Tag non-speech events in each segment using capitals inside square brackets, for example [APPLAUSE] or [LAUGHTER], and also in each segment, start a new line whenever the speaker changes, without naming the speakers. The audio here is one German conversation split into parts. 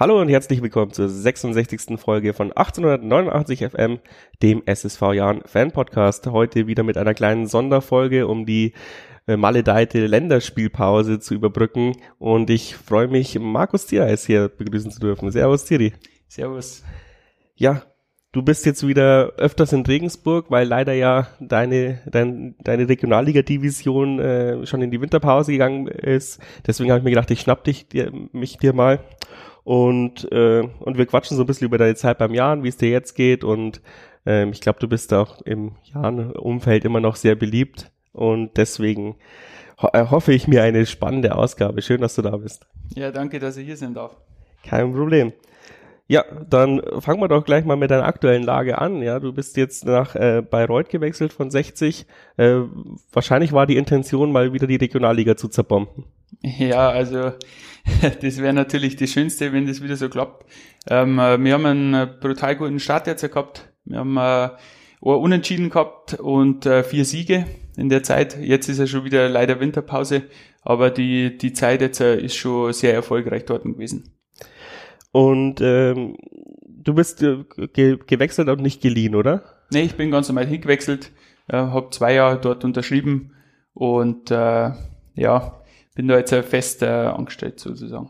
Hallo und herzlich willkommen zur 66. Folge von 1889 FM, dem SSV Jahren Fan Podcast. Heute wieder mit einer kleinen Sonderfolge, um die äh, maledeite Länderspielpause zu überbrücken. Und ich freue mich, Markus Thiereis hier begrüßen zu dürfen. Servus, Thierry.
Servus.
Ja, du bist jetzt wieder öfters in Regensburg, weil leider ja deine, dein, deine Regionalliga-Division äh, schon in die Winterpause gegangen ist. Deswegen habe ich mir gedacht, ich schnapp dich dir, mich dir mal und, äh, und wir quatschen so ein bisschen über deine Zeit beim Jahren, wie es dir jetzt geht und ähm, ich glaube, du bist auch im Jahren-Umfeld immer noch sehr beliebt und deswegen ho äh, hoffe ich mir eine spannende Ausgabe. Schön, dass du da bist.
Ja, danke, dass ich hier sein darf.
Kein Problem. Ja, dann fangen wir doch gleich mal mit deiner aktuellen Lage an. Ja, du bist jetzt nach äh, Bayreuth gewechselt von 60. Äh, wahrscheinlich war die Intention, mal wieder die Regionalliga zu zerbomben.
Ja, also [LAUGHS] das wäre natürlich das Schönste, wenn das wieder so klappt. Ähm, äh, wir haben einen äh, brutal guten Start jetzt gehabt. Wir haben äh, ein Unentschieden gehabt und äh, vier Siege in der Zeit. Jetzt ist ja schon wieder leider Winterpause, aber die, die Zeit jetzt äh, ist schon sehr erfolgreich dort gewesen.
Und ähm, du bist äh, ge gewechselt und nicht geliehen, oder?
Nee, ich bin ganz normal hingewechselt, äh, habe zwei Jahre dort unterschrieben und äh, ja, bin da jetzt fest äh, angestellt sozusagen.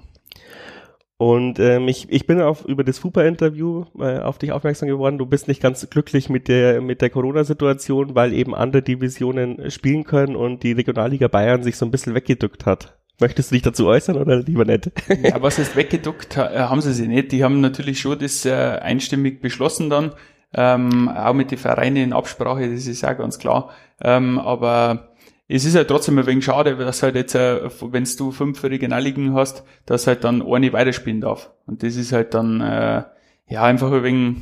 Und ähm, ich, ich bin auf, über das Fupa-Interview äh, auf dich aufmerksam geworden. Du bist nicht ganz glücklich mit der, mit der Corona-Situation, weil eben andere Divisionen spielen können und die Regionalliga Bayern sich so ein bisschen weggedückt hat. Möchtest du dich dazu äußern oder lieber nicht? [LAUGHS]
Ja, was heißt weggeduckt, äh, haben sie sich nicht. Die haben natürlich schon das äh, einstimmig beschlossen dann, ähm, auch mit den Vereinen in Absprache, das ist ja ganz klar. Ähm, aber es ist halt trotzdem ein wenig schade, dass halt jetzt, äh, wenn du fünf Regionalligen hast, dass halt dann eine weiterspielen darf. Und das ist halt dann, äh, ja, einfach ein wenig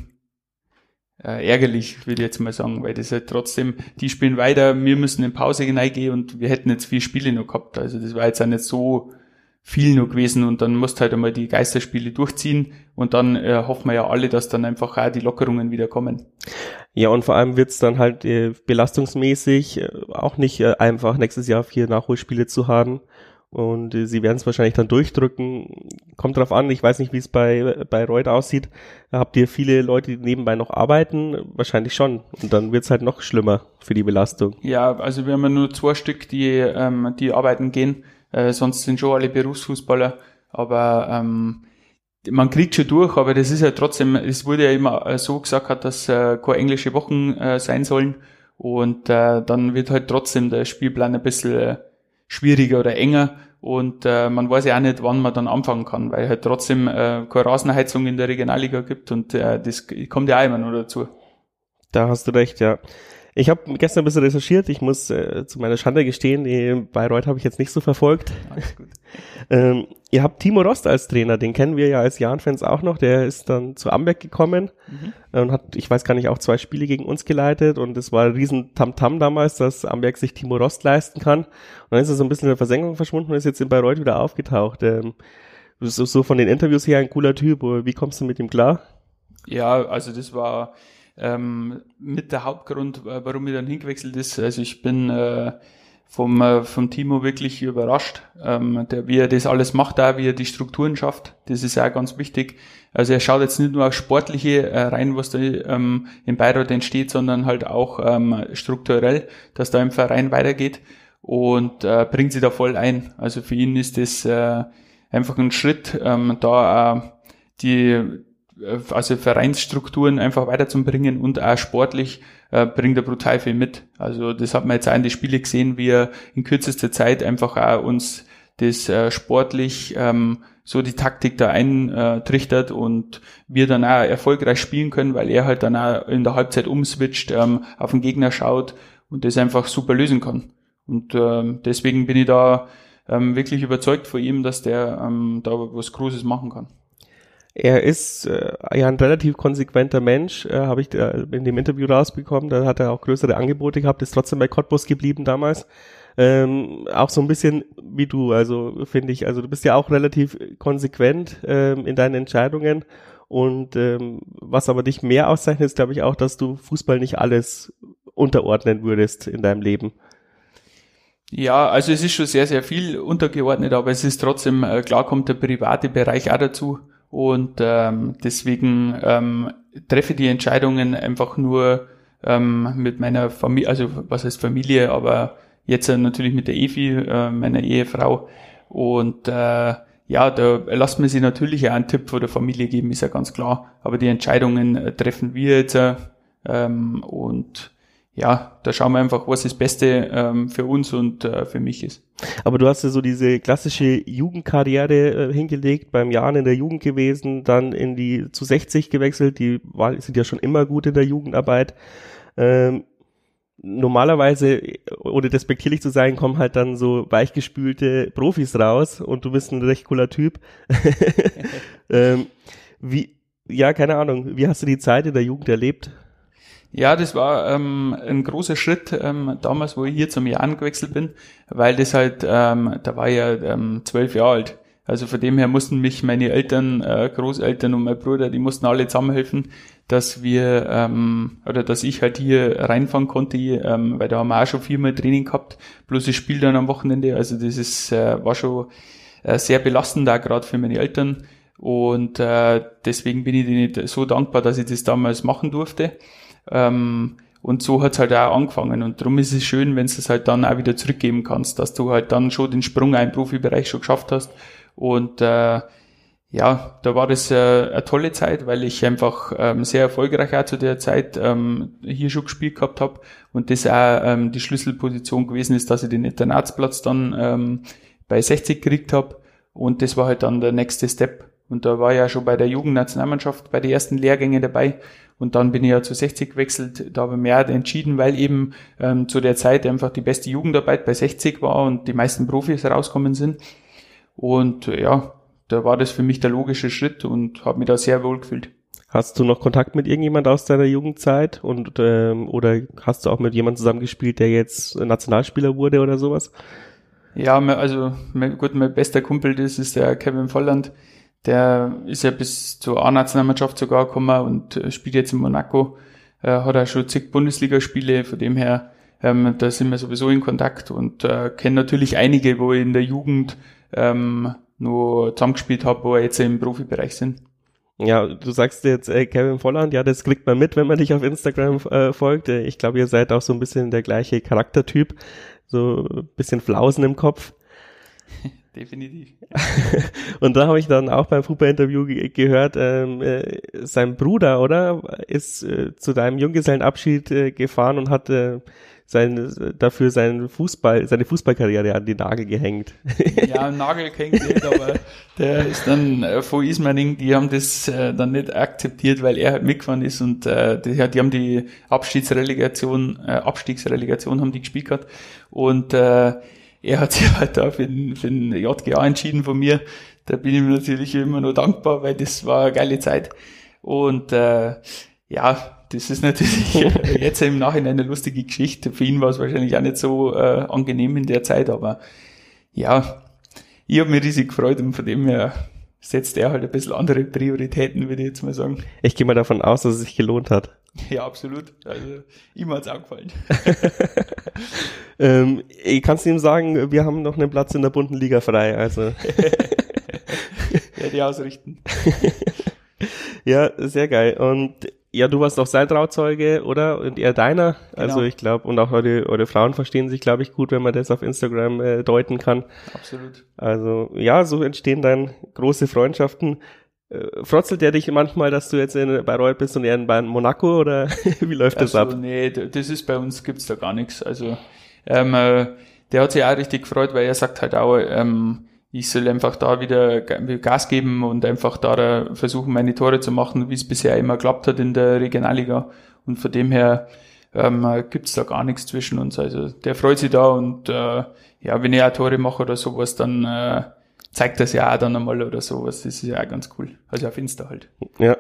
äh, ärgerlich, würde ich jetzt mal sagen, weil das halt trotzdem, die spielen weiter, wir müssen in Pause hineingehen und wir hätten jetzt vier Spiele noch gehabt. Also das war jetzt auch nicht so viel noch gewesen und dann musst halt einmal die Geisterspiele durchziehen und dann äh, hoffen wir ja alle, dass dann einfach auch die Lockerungen wieder kommen.
Ja, und vor allem wird's dann halt äh, belastungsmäßig äh, auch nicht äh, einfach, nächstes Jahr vier Nachholspiele zu haben. Und äh, sie werden es wahrscheinlich dann durchdrücken. Kommt drauf an, ich weiß nicht, wie es bei, bei Reut aussieht. Habt ihr viele Leute, die nebenbei noch arbeiten? Wahrscheinlich schon. Und dann wird's halt noch schlimmer für die Belastung.
Ja, also wir haben ja nur zwei Stück, die, ähm, die arbeiten gehen äh, sonst sind schon alle Berufsfußballer, aber ähm, man kriegt schon durch, aber das ist ja trotzdem, es wurde ja immer äh, so gesagt, dass äh, keine englische Wochen äh, sein sollen und äh, dann wird halt trotzdem der Spielplan ein bisschen äh, schwieriger oder enger und äh, man weiß ja auch nicht, wann man dann anfangen kann, weil halt trotzdem äh, keine Rasenheizung in der Regionalliga gibt und äh, das kommt ja auch immer nur dazu.
Da hast du recht, ja. Ich habe gestern ein bisschen recherchiert. Ich muss äh, zu meiner Schande gestehen, die Bayreuth habe ich jetzt nicht so verfolgt. [LAUGHS] ähm, ihr habt Timo Rost als Trainer, den kennen wir ja als Jahn-Fans auch noch. Der ist dann zu Amberg gekommen mhm. und hat, ich weiß gar nicht, auch zwei Spiele gegen uns geleitet. Und es war ein riesen Tamtam -Tam damals, dass Amberg sich Timo Rost leisten kann. Und dann ist er so ein bisschen in der Versenkung verschwunden und ist jetzt in Bayreuth wieder aufgetaucht. Ähm, so, so von den Interviews her ein cooler Typ. Wie kommst du mit ihm klar?
Ja, also das war ähm, mit der Hauptgrund, äh, warum ich dann hingewechselt ist. Also ich bin äh, vom, äh, vom Timo wirklich überrascht, ähm, der, wie er das alles macht, da wie er die Strukturen schafft. Das ist auch ganz wichtig. Also er schaut jetzt nicht nur auf Sportliche äh, rein, was da ähm, im Beirat entsteht, sondern halt auch ähm, strukturell, dass da im Verein weitergeht und äh, bringt sie da voll ein. Also für ihn ist das äh, einfach ein Schritt, ähm, da äh, die also Vereinsstrukturen einfach weiterzubringen und auch sportlich äh, bringt er brutal viel mit. Also das hat man jetzt auch in den Spiele gesehen, wie er in kürzester Zeit einfach auch uns das äh, sportlich ähm, so die Taktik da eintrichtert und wir dann auch erfolgreich spielen können, weil er halt dann auch in der Halbzeit umswitcht, ähm, auf den Gegner schaut und das einfach super lösen kann. Und ähm, deswegen bin ich da ähm, wirklich überzeugt von ihm, dass der ähm, da was Großes machen kann.
Er ist äh, ja ein relativ konsequenter Mensch, äh, habe ich in dem Interview rausbekommen. Da hat er auch größere Angebote gehabt, ist trotzdem bei Cottbus geblieben damals. Ähm, auch so ein bisschen wie du, also finde ich, also du bist ja auch relativ konsequent ähm, in deinen Entscheidungen. Und ähm, was aber dich mehr auszeichnet, ist, glaube ich, auch, dass du Fußball nicht alles unterordnen würdest in deinem Leben.
Ja, also es ist schon sehr, sehr viel untergeordnet, aber es ist trotzdem, äh, klar kommt der private Bereich auch dazu. Und ähm, deswegen ähm, treffe die Entscheidungen einfach nur ähm, mit meiner Familie, also was heißt Familie, aber jetzt äh, natürlich mit der Evi, äh, meiner Ehefrau. Und äh, ja, da lasst man sich natürlich auch einen Tipp von der Familie geben, ist ja ganz klar. Aber die Entscheidungen äh, treffen wir jetzt. Äh, ähm, und ja, da schauen wir einfach, was das Beste ähm, für uns und äh, für mich ist.
Aber du hast ja so diese klassische Jugendkarriere äh, hingelegt, beim Jahren in der Jugend gewesen, dann in die zu 60 gewechselt, die war, sind ja schon immer gut in der Jugendarbeit. Ähm, normalerweise, ohne despektierlich zu sein, kommen halt dann so weichgespülte Profis raus und du bist ein recht cooler Typ. [LAUGHS] ähm, wie, ja, keine Ahnung, wie hast du die Zeit in der Jugend erlebt?
Ja, das war ähm, ein großer Schritt ähm, damals, wo ich hier zum Jahren gewechselt bin, weil das halt, ähm, da war ich ja ähm, zwölf Jahre alt. Also von dem her mussten mich meine Eltern, äh, Großeltern und mein Bruder, die mussten alle zusammenhelfen, dass wir ähm, oder dass ich halt hier reinfahren konnte, ähm, weil da haben wir auch schon viermal Training gehabt, bloß ich spiele dann am Wochenende. Also das ist äh, war schon äh, sehr belastend da gerade für meine Eltern und äh, deswegen bin ich denen so dankbar, dass ich das damals machen durfte. Ähm, und so hat's halt auch angefangen. Und darum ist es schön, wenn du es halt dann auch wieder zurückgeben kannst, dass du halt dann schon den Sprung in den Profibereich schon geschafft hast. Und äh, ja, da war das äh, eine tolle Zeit, weil ich einfach ähm, sehr erfolgreich auch zu der Zeit ähm, hier schon gespielt gehabt habe und das auch ähm, die Schlüsselposition gewesen ist, dass ich den Internatsplatz dann ähm, bei 60 gekriegt habe und das war halt dann der nächste Step. Und da war ich ja schon bei der Jugendnationalmannschaft bei den ersten Lehrgängen dabei und dann bin ich ja zu 60 gewechselt. Da habe ich mehr entschieden, weil eben ähm, zu der Zeit einfach die beste Jugendarbeit bei 60 war und die meisten Profis rauskommen sind. Und äh, ja, da war das für mich der logische Schritt und habe mich da sehr wohl gefühlt.
Hast du noch Kontakt mit irgendjemand aus deiner Jugendzeit und ähm, oder hast du auch mit jemandem zusammengespielt, der jetzt Nationalspieler wurde oder sowas?
Ja, also mein, gut, mein bester Kumpel, das ist der Kevin Volland. Der ist ja bis zur A-Nationalmannschaft sogar gekommen und äh, spielt jetzt in Monaco. Äh, hat auch schon zig Bundesligaspiele, von dem her, ähm, da sind wir sowieso in Kontakt und äh, kenne natürlich einige, wo ich in der Jugend ähm, nur zusammengespielt habe, wo er jetzt im Profibereich sind.
Ja, du sagst jetzt äh, Kevin Volland, ja, das kriegt man mit, wenn man dich auf Instagram äh, folgt. Äh, ich glaube, ihr seid auch so ein bisschen der gleiche Charaktertyp, so ein bisschen Flausen im Kopf. [LAUGHS]
Definitiv. [LAUGHS]
und da habe ich dann auch beim Fußball-Interview ge gehört, ähm, äh, sein Bruder, oder, ist äh, zu deinem Junggesellenabschied äh, gefahren und hat äh, sein, dafür seinen Fußball, seine Fußballkarriere an die Nagel gehängt. [LAUGHS]
ja, Nagel gehängt nicht, aber der ist dann äh, von Ismaning, die haben das äh, dann nicht akzeptiert, weil er halt mitgefahren ist und äh, die, die haben die Abstiegsrelegation, äh, Abstiegsrelegation haben die gespielt gehabt und äh, er hat sich halt da für den, für den JGA entschieden von mir. Da bin ich mir natürlich immer nur dankbar, weil das war eine geile Zeit. Und äh, ja, das ist natürlich [LAUGHS] jetzt im Nachhinein eine lustige Geschichte. Für ihn war es wahrscheinlich auch nicht so äh, angenehm in der Zeit, aber ja, ich habe mich riesig gefreut und von dem her setzt er halt ein bisschen andere Prioritäten, würde ich jetzt mal sagen.
Ich gehe mal davon aus, dass es sich gelohnt hat. [LAUGHS]
Ja, absolut. Also ihm hat's auch gefallen. [LAUGHS]
ähm, ich kannst ihm sagen, wir haben noch einen Platz in der bunten Liga frei, also. [LAUGHS]
ja, die ausrichten.
ja, sehr geil. Und ja, du warst auch sein Trauzeuge, oder? Und er deiner. Also genau. ich glaube, und auch eure, eure Frauen verstehen sich, glaube ich, gut, wenn man das auf Instagram äh, deuten kann.
Absolut.
Also ja, so entstehen dann große Freundschaften. Äh, frotzelt der dich manchmal, dass du jetzt in Bayreuth bist und er in Monaco oder [LAUGHS] wie läuft das
also,
ab?
Nee, das ist bei uns gibt's da gar nichts. Also ähm, äh, der hat sich auch richtig gefreut, weil er sagt halt auch, ähm, ich soll einfach da wieder Gas geben und einfach da versuchen, meine Tore zu machen, wie es bisher immer geklappt hat in der Regionalliga. Und von dem her ähm, gibt's da gar nichts zwischen uns. Also der freut sich da und äh, ja, wenn ich auch Tore mache oder sowas, dann äh, zeigt das ja auch dann einmal oder sowas. Das ist ja auch ganz cool. Also auf Insta halt.
Ja.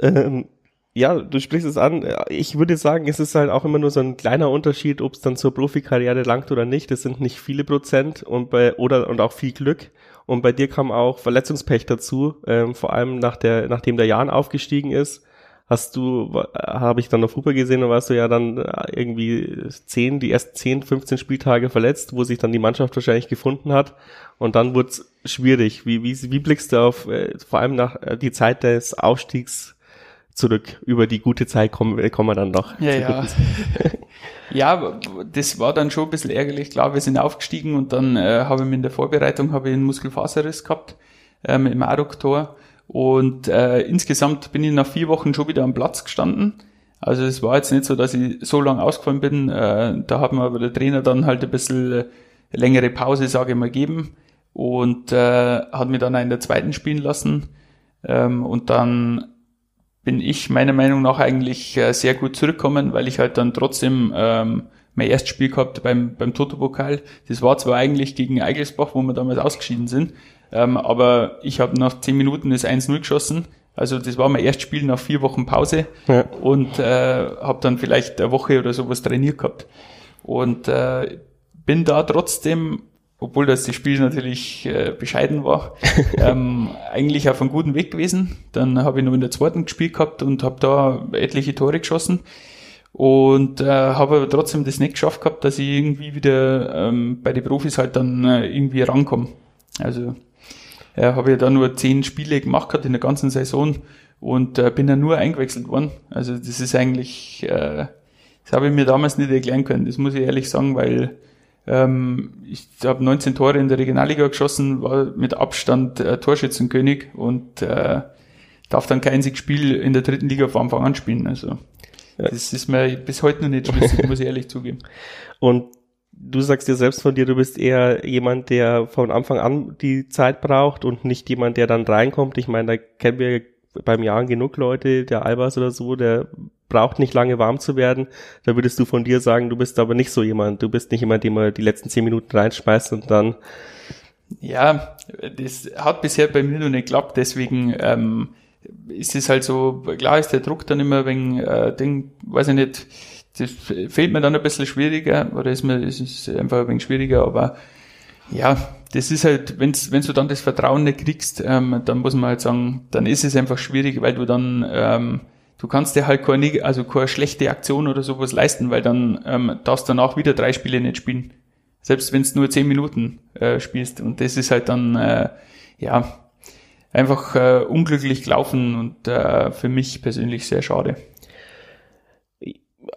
Ähm, ja, du sprichst es an. Ich würde sagen, es ist halt auch immer nur so ein kleiner Unterschied, ob es dann zur Profikarriere langt oder nicht. Das sind nicht viele Prozent und bei oder und auch viel Glück. Und bei dir kam auch Verletzungspech dazu, ähm, vor allem nach der, nachdem der Jan aufgestiegen ist, hast du, habe ich dann auf Fußball gesehen, da warst du ja dann äh, irgendwie zehn, die ersten 10, 15 Spieltage verletzt, wo sich dann die Mannschaft wahrscheinlich gefunden hat. Und dann wurde es schwierig. Wie, wie, wie blickst du auf äh, vor allem nach äh, die Zeit des Aufstiegs zurück? Über die gute Zeit kommen, äh, kommen wir dann noch.
Ja, ja. [LAUGHS] ja, das war dann schon ein bisschen ärgerlich. Klar, wir sind aufgestiegen und dann äh, habe ich mir in der Vorbereitung habe ich einen Muskelfaserriss gehabt ähm, im Adduktor und äh, insgesamt bin ich nach vier Wochen schon wieder am Platz gestanden. Also es war jetzt nicht so, dass ich so lange ausgefallen bin. Äh, da hat mir aber der Trainer dann halt ein bisschen äh, längere Pause, sage ich mal, gegeben und äh, hat mich dann auch in der zweiten spielen lassen. Ähm, und dann bin ich meiner Meinung nach eigentlich äh, sehr gut zurückgekommen, weil ich halt dann trotzdem ähm, mein erstes Spiel gehabt beim, beim Toto-Pokal. Das war zwar eigentlich gegen Eigelsbach, wo wir damals ausgeschieden sind, ähm, aber ich habe nach zehn Minuten das 1-0 geschossen. Also das war mein erstes Spiel nach vier Wochen Pause ja. und äh, habe dann vielleicht eine Woche oder sowas trainiert gehabt. Und äh, bin da trotzdem, obwohl das das Spiel natürlich äh, bescheiden war, [LAUGHS] ähm, eigentlich auf einem guten Weg gewesen. Dann habe ich noch in der zweiten gespielt gehabt und habe da etliche Tore geschossen und äh, habe aber trotzdem das nicht geschafft gehabt, dass ich irgendwie wieder ähm, bei den Profis halt dann äh, irgendwie rankomme. Also äh, habe ich da nur zehn Spiele gemacht gehabt in der ganzen Saison und äh, bin dann nur eingewechselt worden. Also das ist eigentlich, äh, das habe ich mir damals nicht erklären können, das muss ich ehrlich sagen, weil ähm, ich habe 19 Tore in der Regionalliga geschossen, war mit Abstand äh, Torschützenkönig und äh, darf dann kein einziges Spiel in der dritten Liga von Anfang an spielen. Also ja. das ist mir bis heute noch nicht schlüssig, muss ich ehrlich zugeben.
Und du sagst dir selbst von dir, du bist eher jemand, der von Anfang an die Zeit braucht und nicht jemand, der dann reinkommt. Ich meine, da kennen wir beim Jahren genug Leute, der Albers oder so, der braucht nicht lange warm zu werden. Da würdest du von dir sagen, du bist aber nicht so jemand. Du bist nicht jemand, dem man die letzten zehn Minuten reinschmeißt und dann.
Ja, das hat bisher bei mir noch nicht geklappt, deswegen ähm, ist es halt so, klar ist der Druck dann immer wegen äh, Ding, weiß ich nicht, das fehlt mir dann ein bisschen schwieriger, oder ist mir, es ist einfach ein wenig schwieriger, aber ja, das ist halt, wenn's, wenn du dann das Vertrauen nicht kriegst, ähm, dann muss man halt sagen, dann ist es einfach schwierig, weil du dann, ähm, du kannst dir halt keine, also keine schlechte Aktion oder sowas leisten, weil dann ähm, darfst du danach wieder drei Spiele nicht spielen. Selbst wenn du nur zehn Minuten äh, spielst. Und das ist halt dann, äh, ja, einfach äh, unglücklich gelaufen und äh, für mich persönlich sehr schade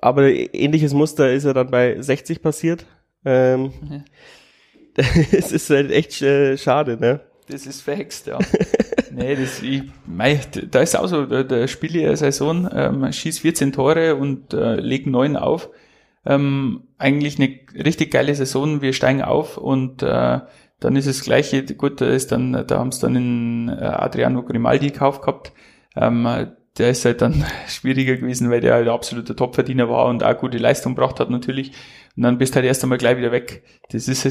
aber ähnliches Muster ist ja dann bei 60 passiert. Ähm, ja. [LAUGHS] es ist halt echt äh, schade, ne?
Das ist verhext, ja. [LAUGHS] nee, das, ich, mei, da ist auch so, der, der Spieler der Saison ähm, schießt 14 Tore und äh, legt 9 auf. Ähm, eigentlich eine richtig geile Saison, wir steigen auf und äh, dann ist es gleiche, gut, da ist dann, da haben es dann in äh, Adriano Grimaldi gekauft gehabt. Ähm, der ist halt dann [LAUGHS] schwieriger gewesen, weil der halt absoluter Topverdiener war und auch gute Leistung gebracht hat natürlich. Und dann bist du halt erst einmal gleich wieder weg. Das ist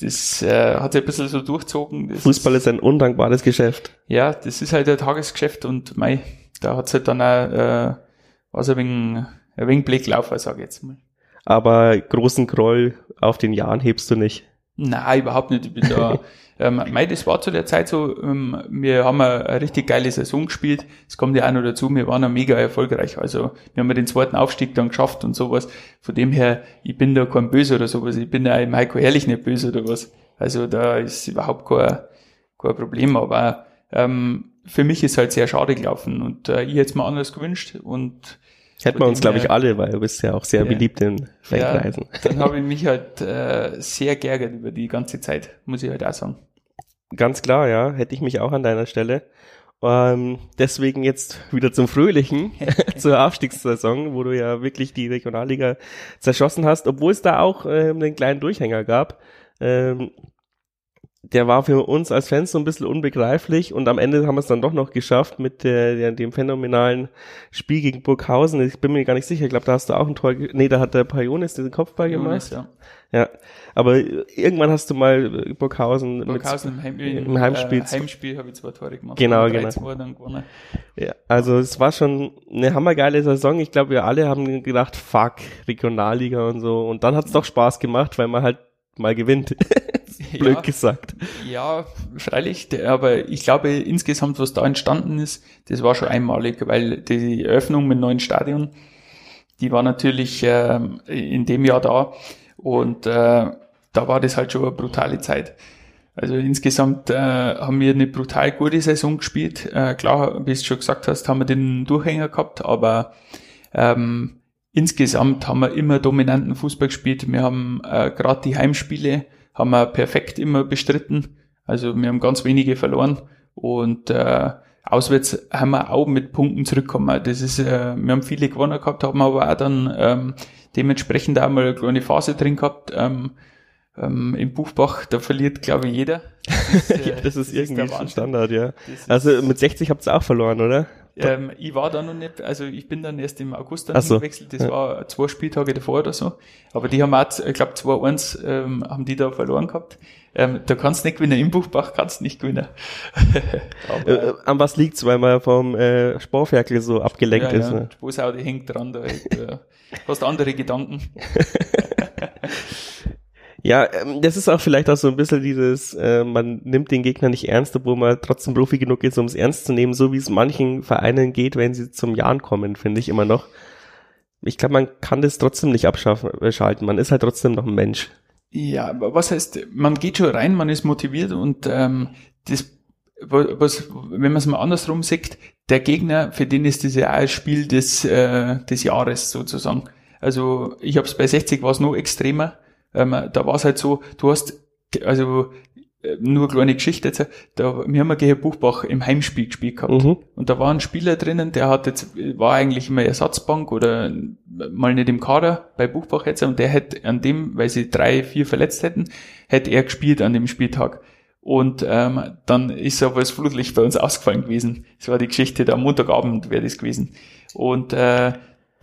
das äh, hat sich ein bisschen so durchzogen. Das
Fußball ist ein undankbares Geschäft.
Ja, das ist halt ein Tagesgeschäft und mei, da hat's halt dann auch äh, was ein wenig, ein wenig Blick laufen, sag ich jetzt mal.
Aber großen Groll auf den Jahren hebst du nicht.
Nein, überhaupt nicht. Ich bin da [LAUGHS] Ähm, mei, das war zu der Zeit so, ähm, wir haben eine, eine richtig geile Saison gespielt. Es kommt ja auch noch dazu, wir waren ja mega erfolgreich. Also wir haben ja den zweiten Aufstieg dann geschafft und sowas. Von dem her, ich bin da kein Böse oder sowas. Ich bin ja im Heiko Herrlich nicht böse oder was. Also da ist überhaupt kein, kein Problem. Aber ähm, für mich ist halt sehr schade gelaufen und äh, ich hätte es mir anders gewünscht und
Hätten wir uns, glaube ich, alle, weil du bist ja auch sehr ja, beliebt in Fankreisen.
Ja, dann habe ich [LAUGHS] mich halt äh, sehr geärgert über die ganze Zeit, muss ich halt auch sagen.
Ganz klar, ja, hätte ich mich auch an deiner Stelle. Ähm, deswegen jetzt wieder zum Fröhlichen, [LAUGHS] [LAUGHS] zur Aufstiegssaison, wo du ja wirklich die Regionalliga zerschossen hast, obwohl es da auch ähm, einen kleinen Durchhänger gab. Ähm, der war für uns als Fans so ein bisschen unbegreiflich und am Ende haben wir es dann doch noch geschafft mit der, der, dem phänomenalen Spiel gegen Burghausen. Ich bin mir gar nicht sicher, ich glaube, da hast du auch ein Tor, nee, da hat der Pajonis diesen Kopfball Pajonis, gemacht. Ja. ja, aber irgendwann hast du mal Burghausen,
Burghausen mit, im, Heim, im Heimspiel, äh, Heimspiel habe ich zwei Tore gemacht.
Genau, genau. Ja, also es war schon eine hammergeile Saison. Ich glaube, wir alle haben gedacht, fuck, Regionalliga und so. Und dann hat es doch Spaß gemacht, weil man halt mal gewinnt. [LAUGHS] blöd ja, gesagt.
Ja, freilich, aber ich glaube insgesamt, was da entstanden ist, das war schon einmalig, weil die Eröffnung mit neuen Stadion, die war natürlich äh, in dem Jahr da und äh, da war das halt schon eine brutale Zeit. Also insgesamt äh, haben wir eine brutal gute Saison gespielt. Äh, klar, wie du schon gesagt hast, haben wir den Durchhänger gehabt, aber ähm, insgesamt haben wir immer dominanten Fußball gespielt. Wir haben äh, gerade die Heimspiele haben wir perfekt immer bestritten. Also wir haben ganz wenige verloren und äh, auswärts haben wir auch mit Punkten zurückgekommen. Das ist, äh, wir haben viele gewonnen gehabt, haben aber auch dann ähm, dementsprechend auch mal eine kleine Phase drin gehabt. Ähm, ähm, Im Buchbach, da verliert, glaube ich, jeder. [LAUGHS]
Das ist, äh, ja, das ist das irgendwie ist Standard, ja. Also mit 60 habt ihr auch verloren, oder?
Ähm, ich war da noch nicht, also ich bin dann erst im August dann so. gewechselt, das ja. war zwei Spieltage davor oder so. Aber die haben auch, ich glaube 2-1 ähm, haben die da verloren gehabt. Ähm, da kannst du nicht gewinnen, im Buchbach kannst du nicht gewinnen. [LAUGHS]
Aber, äh, an was liegt's, weil man vom äh, Sporferkel so abgelenkt ja, ist? Ja, ne?
Die hängt dran, da äh, hast andere Gedanken. [LAUGHS]
Ja, ähm, das ist auch vielleicht auch so ein bisschen dieses, äh, man nimmt den Gegner nicht ernst, obwohl man trotzdem Profi genug ist, um es ernst zu nehmen, so wie es manchen Vereinen geht, wenn sie zum Jahren kommen, finde ich immer noch. Ich glaube, man kann das trotzdem nicht abschaffen, äh. Man ist halt trotzdem noch ein Mensch.
Ja, was heißt, man geht schon rein, man ist motiviert und ähm, das, was, wenn man es mal andersrum sieht, der Gegner, für den ist das ja auch ein Spiel des, äh, des Jahres sozusagen. Also ich habe es bei 60 war es noch extremer ähm, da war es halt so, du hast, also äh, nur eine kleine Geschichte jetzt, da, wir haben gegen Buchbach im Heimspiel gespielt gehabt. Mhm. Und da war ein Spieler drinnen, der hat jetzt, war eigentlich immer Ersatzbank oder mal nicht im Kader bei Buchbach jetzt, und der hätte an dem, weil sie drei, vier verletzt hätten, hätte er gespielt an dem Spieltag. Und ähm, dann ist aber das Flutlicht bei uns ausgefallen gewesen. Das war die Geschichte, da am Montagabend wäre das gewesen. Und äh,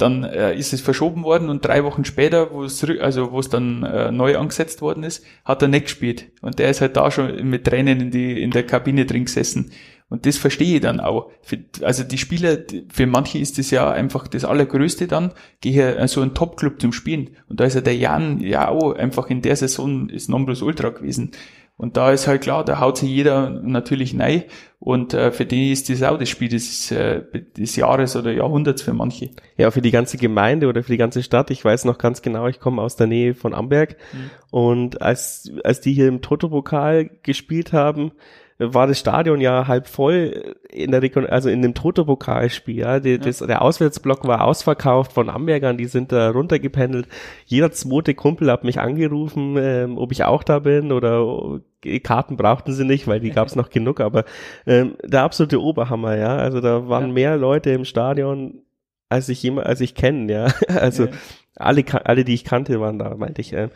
dann äh, ist es verschoben worden und drei Wochen später, wo es also wo es dann äh, neu angesetzt worden ist, hat er nicht gespielt. Und der ist halt da schon mit Tränen in die in der Kabine drin gesessen. Und das verstehe ich dann auch. Für, also die Spieler, für manche ist das ja einfach das Allergrößte dann, gehe so also einen Top-Club zum Spielen. Und da ist ja der Jan ja auch einfach in der Saison ist Ultra gewesen. Und da ist halt klar, da haut sich jeder natürlich nein. Und äh, für die ist das auch das Spiel des, äh, des Jahres oder Jahrhunderts für manche.
Ja, für die ganze Gemeinde oder für die ganze Stadt. Ich weiß noch ganz genau, ich komme aus der Nähe von Amberg. Mhm. Und als, als die hier im Toto-Pokal gespielt haben, war das Stadion ja halb voll in der Rekon also in dem Toto-Pokalspiel. Ja. Die, ja. Das, der Auswärtsblock war ausverkauft von Ambergern, die sind da runtergependelt. Jeder zweite Kumpel hat mich angerufen, ähm, ob ich auch da bin oder Karten brauchten sie nicht, weil die gab es noch genug, aber ähm, der absolute Oberhammer, ja. Also da waren ja. mehr Leute im Stadion, als ich jemand, als ich kenne, ja. [LAUGHS] Also ja. alle, alle, die ich kannte, waren da, meinte ich. Äh,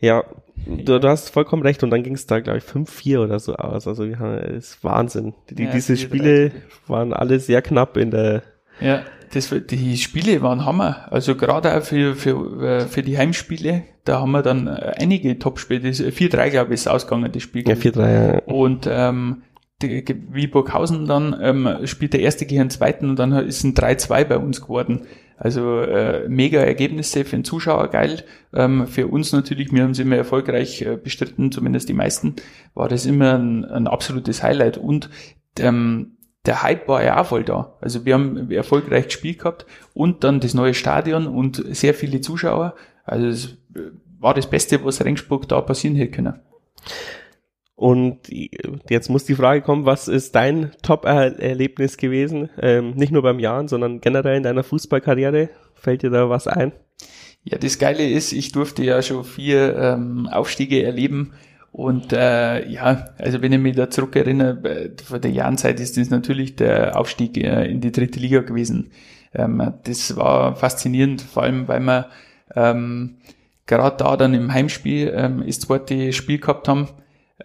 ja, du, du, hast vollkommen recht. Und dann ging es da, glaube ich, 5-4 oder so aus. Also wir haben, ist Wahnsinn. Die, ja, diese Spiele waren alle sehr knapp in der.
Ja, das, die Spiele waren Hammer. Also gerade auch für, für, äh, für die Heimspiele, da haben wir dann äh, einige Top-Spiele. 4-3, glaube ich, ist ausgegangen, das Spiel.
Ja, 4-3, ja.
Und ähm, die, wie Burghausen dann ähm, spielt der erste gegen den zweiten und dann ist ein 3-2 bei uns geworden. Also äh, mega Ergebnisse für den Zuschauer geil. Ähm, für uns natürlich, wir haben sie immer erfolgreich äh, bestritten, zumindest die meisten, war das immer ein, ein absolutes Highlight. Und ähm, der Hype war ja auch voll da. Also wir haben erfolgreich gespielt gehabt und dann das neue Stadion und sehr viele Zuschauer. Also es äh, war das Beste, was Regensburg da passieren hätte können.
Und jetzt muss die Frage kommen, was ist dein Top-Erlebnis gewesen? Ähm, nicht nur beim Jahren, sondern generell in deiner Fußballkarriere. Fällt dir da was ein?
Ja, das Geile ist, ich durfte ja schon vier ähm, Aufstiege erleben. Und äh, ja, also wenn ich mich da zurückerinnere, äh, vor der Jahrenzeit ist das natürlich der Aufstieg äh, in die dritte Liga gewesen. Ähm, das war faszinierend, vor allem weil wir ähm, gerade da dann im Heimspiel ähm, das zweite Spiel gehabt haben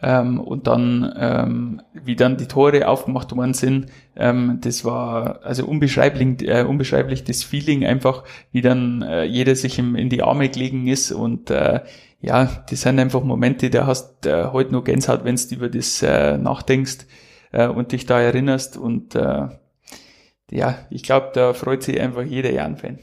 ähm, und dann, ähm, wie dann die Tore aufgemacht worden sind, ähm, das war also unbeschreiblich, äh, unbeschreiblich das Feeling einfach, wie dann äh, jeder sich im, in die Arme gelegen ist und äh, ja, das sind einfach Momente, da hast äh, heute noch Gänsehaut, wenn du über das äh, nachdenkst äh, und dich da erinnerst und äh, ja, ich glaube, da freut sich einfach jeder Jan-Fan.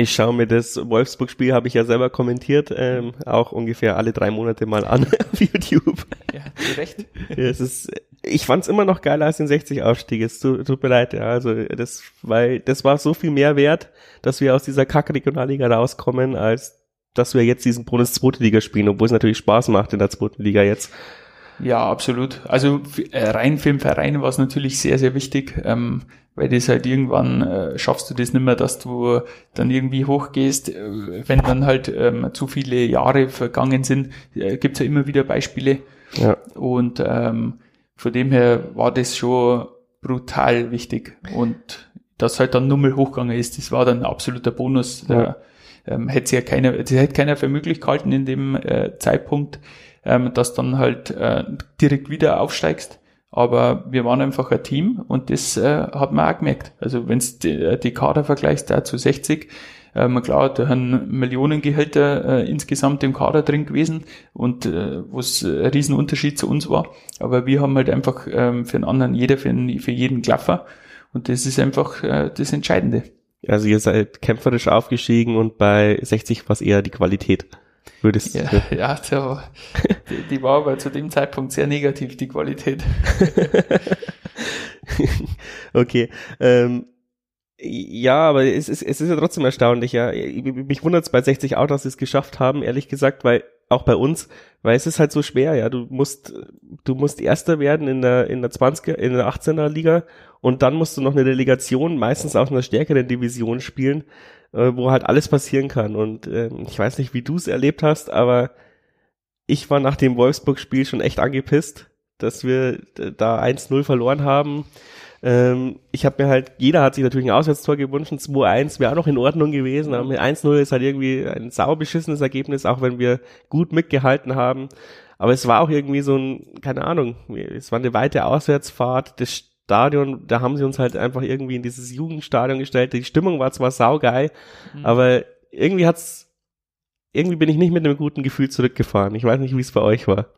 Ich schaue mir das Wolfsburg-Spiel, habe ich ja selber kommentiert, ähm, auch ungefähr alle drei Monate mal an [LAUGHS] auf YouTube. Ja, zu Recht. Ja, es ist, ich fand es immer noch geiler als den 60-Aufstieg. Es tut, tut mir leid, ja, also das, weil das war so viel mehr wert, dass wir aus dieser Kack-Regionalliga rauskommen, als dass wir jetzt diesen Bonus zweite Liga spielen, obwohl es natürlich Spaß macht in der zweiten Liga jetzt.
Ja, absolut. Also äh, rein für den Verein war es natürlich sehr, sehr wichtig, ähm, weil das halt irgendwann äh, schaffst du das nicht mehr, dass du dann irgendwie hochgehst, äh, wenn dann halt ähm, zu viele Jahre vergangen sind, äh, gibt's ja immer wieder Beispiele. Ja. Und ähm, von dem her war das schon brutal wichtig. Und dass halt dann Nummel hochgegangen ist, das war dann ein absoluter Bonus. Ja. Da, ähm, hätte ja keiner, das hätte keiner für möglich gehalten in dem äh, Zeitpunkt, ähm, dass dann halt äh, direkt wieder aufsteigst. Aber wir waren einfach ein Team und das äh, hat man auch gemerkt. Also wenn die, äh, die Kader vergleichst, da zu 60, ähm, klar, da haben Millionengehälter äh, insgesamt im Kader drin gewesen und äh, was ein Riesenunterschied zu uns war. Aber wir haben halt einfach ähm, für einen anderen, jeder für, für jeden Klaffer. Und das ist einfach äh, das Entscheidende.
Also ihr seid kämpferisch aufgestiegen und bei 60 war es eher die Qualität
würdest ja, ja so, die, die, war aber zu dem Zeitpunkt sehr negativ, die Qualität. [LAUGHS]
okay. Ähm, ja, aber es ist, es ist ja trotzdem erstaunlich, ja. Mich wundert es bei 60 auch, dass sie es geschafft haben, ehrlich gesagt, weil auch bei uns, weil es ist halt so schwer, ja. Du musst, du musst Erster werden in der, in der 20er, in der 18er Liga und dann musst du noch eine Delegation, meistens auch in einer stärkeren Division spielen äh, wo halt alles passieren kann. Und äh, ich weiß nicht, wie du es erlebt hast, aber ich war nach dem Wolfsburg-Spiel schon echt angepisst, dass wir da 1-0 verloren haben. Ähm, ich habe mir halt, jeder hat sich natürlich ein Auswärtstor gewünscht, 2-1 wäre auch noch in Ordnung gewesen, aber mit 1-0 ist halt irgendwie ein saubeschissenes Ergebnis, auch wenn wir gut mitgehalten haben. Aber es war auch irgendwie so ein, keine Ahnung, es war eine weite Auswärtsfahrt, das Stadion, da haben sie uns halt einfach irgendwie in dieses Jugendstadion gestellt. Die Stimmung war zwar saugeil, mhm. aber irgendwie hat's, irgendwie bin ich nicht mit einem guten Gefühl zurückgefahren. Ich weiß nicht, wie es bei euch war.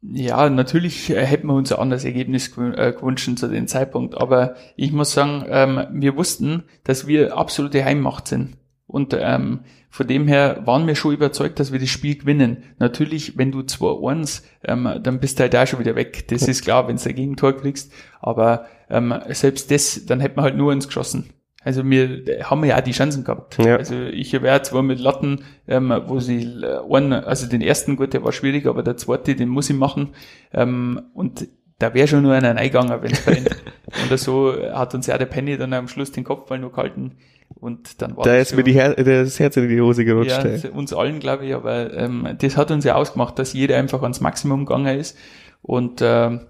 Ja, natürlich äh, hätten wir uns ein anderes Ergebnis äh, gewünscht zu dem Zeitpunkt, aber ich muss sagen, ähm, wir wussten, dass wir absolute Heimmacht sind. Und ähm, von dem her waren wir schon überzeugt, dass wir das Spiel gewinnen. Natürlich, wenn du 2-1, ähm, dann bist du halt auch schon wieder weg. Das ist klar, wenn du ein Gegentor kriegst. Aber ähm, selbst das, dann hätten wir halt nur uns geschossen. Also wir haben ja auch die Chancen gehabt. Ja. Also ich wäre zwar mit Latten, ähm, wo sie äh, einen, also den ersten gut, der war schwierig, aber der zweite, den muss ich machen. Ähm, und da wäre schon nur einer eingegangen, wenn es brennt. [LAUGHS] und so hat uns ja der Penny dann am Schluss den Kopfball noch gehalten. Und dann
war da ist mir die Her das Herz in die Hose gerutscht.
Ja, uns allen, glaube ich, aber ähm, das hat uns ja ausgemacht, dass jeder einfach ans Maximum gegangen ist. Und ähm,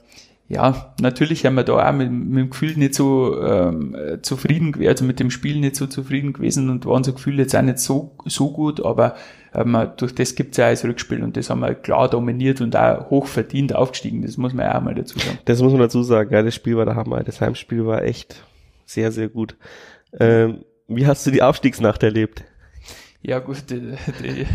ja, natürlich haben wir da auch mit, mit dem Gefühl nicht so ähm, zufrieden, also mit dem Spiel nicht so zufrieden gewesen und waren so Gefühl jetzt auch nicht so, so gut, aber ähm, durch das gibt's ja auch das Rückspiel und das haben wir klar dominiert und auch hoch verdient aufgestiegen, das muss man ja auch mal dazu sagen.
Das muss man dazu sagen, ja, das Spiel war der Hammer, das Heimspiel war echt sehr, sehr gut. Ähm, wie hast du die Aufstiegsnacht erlebt?
Ja gut, die, die,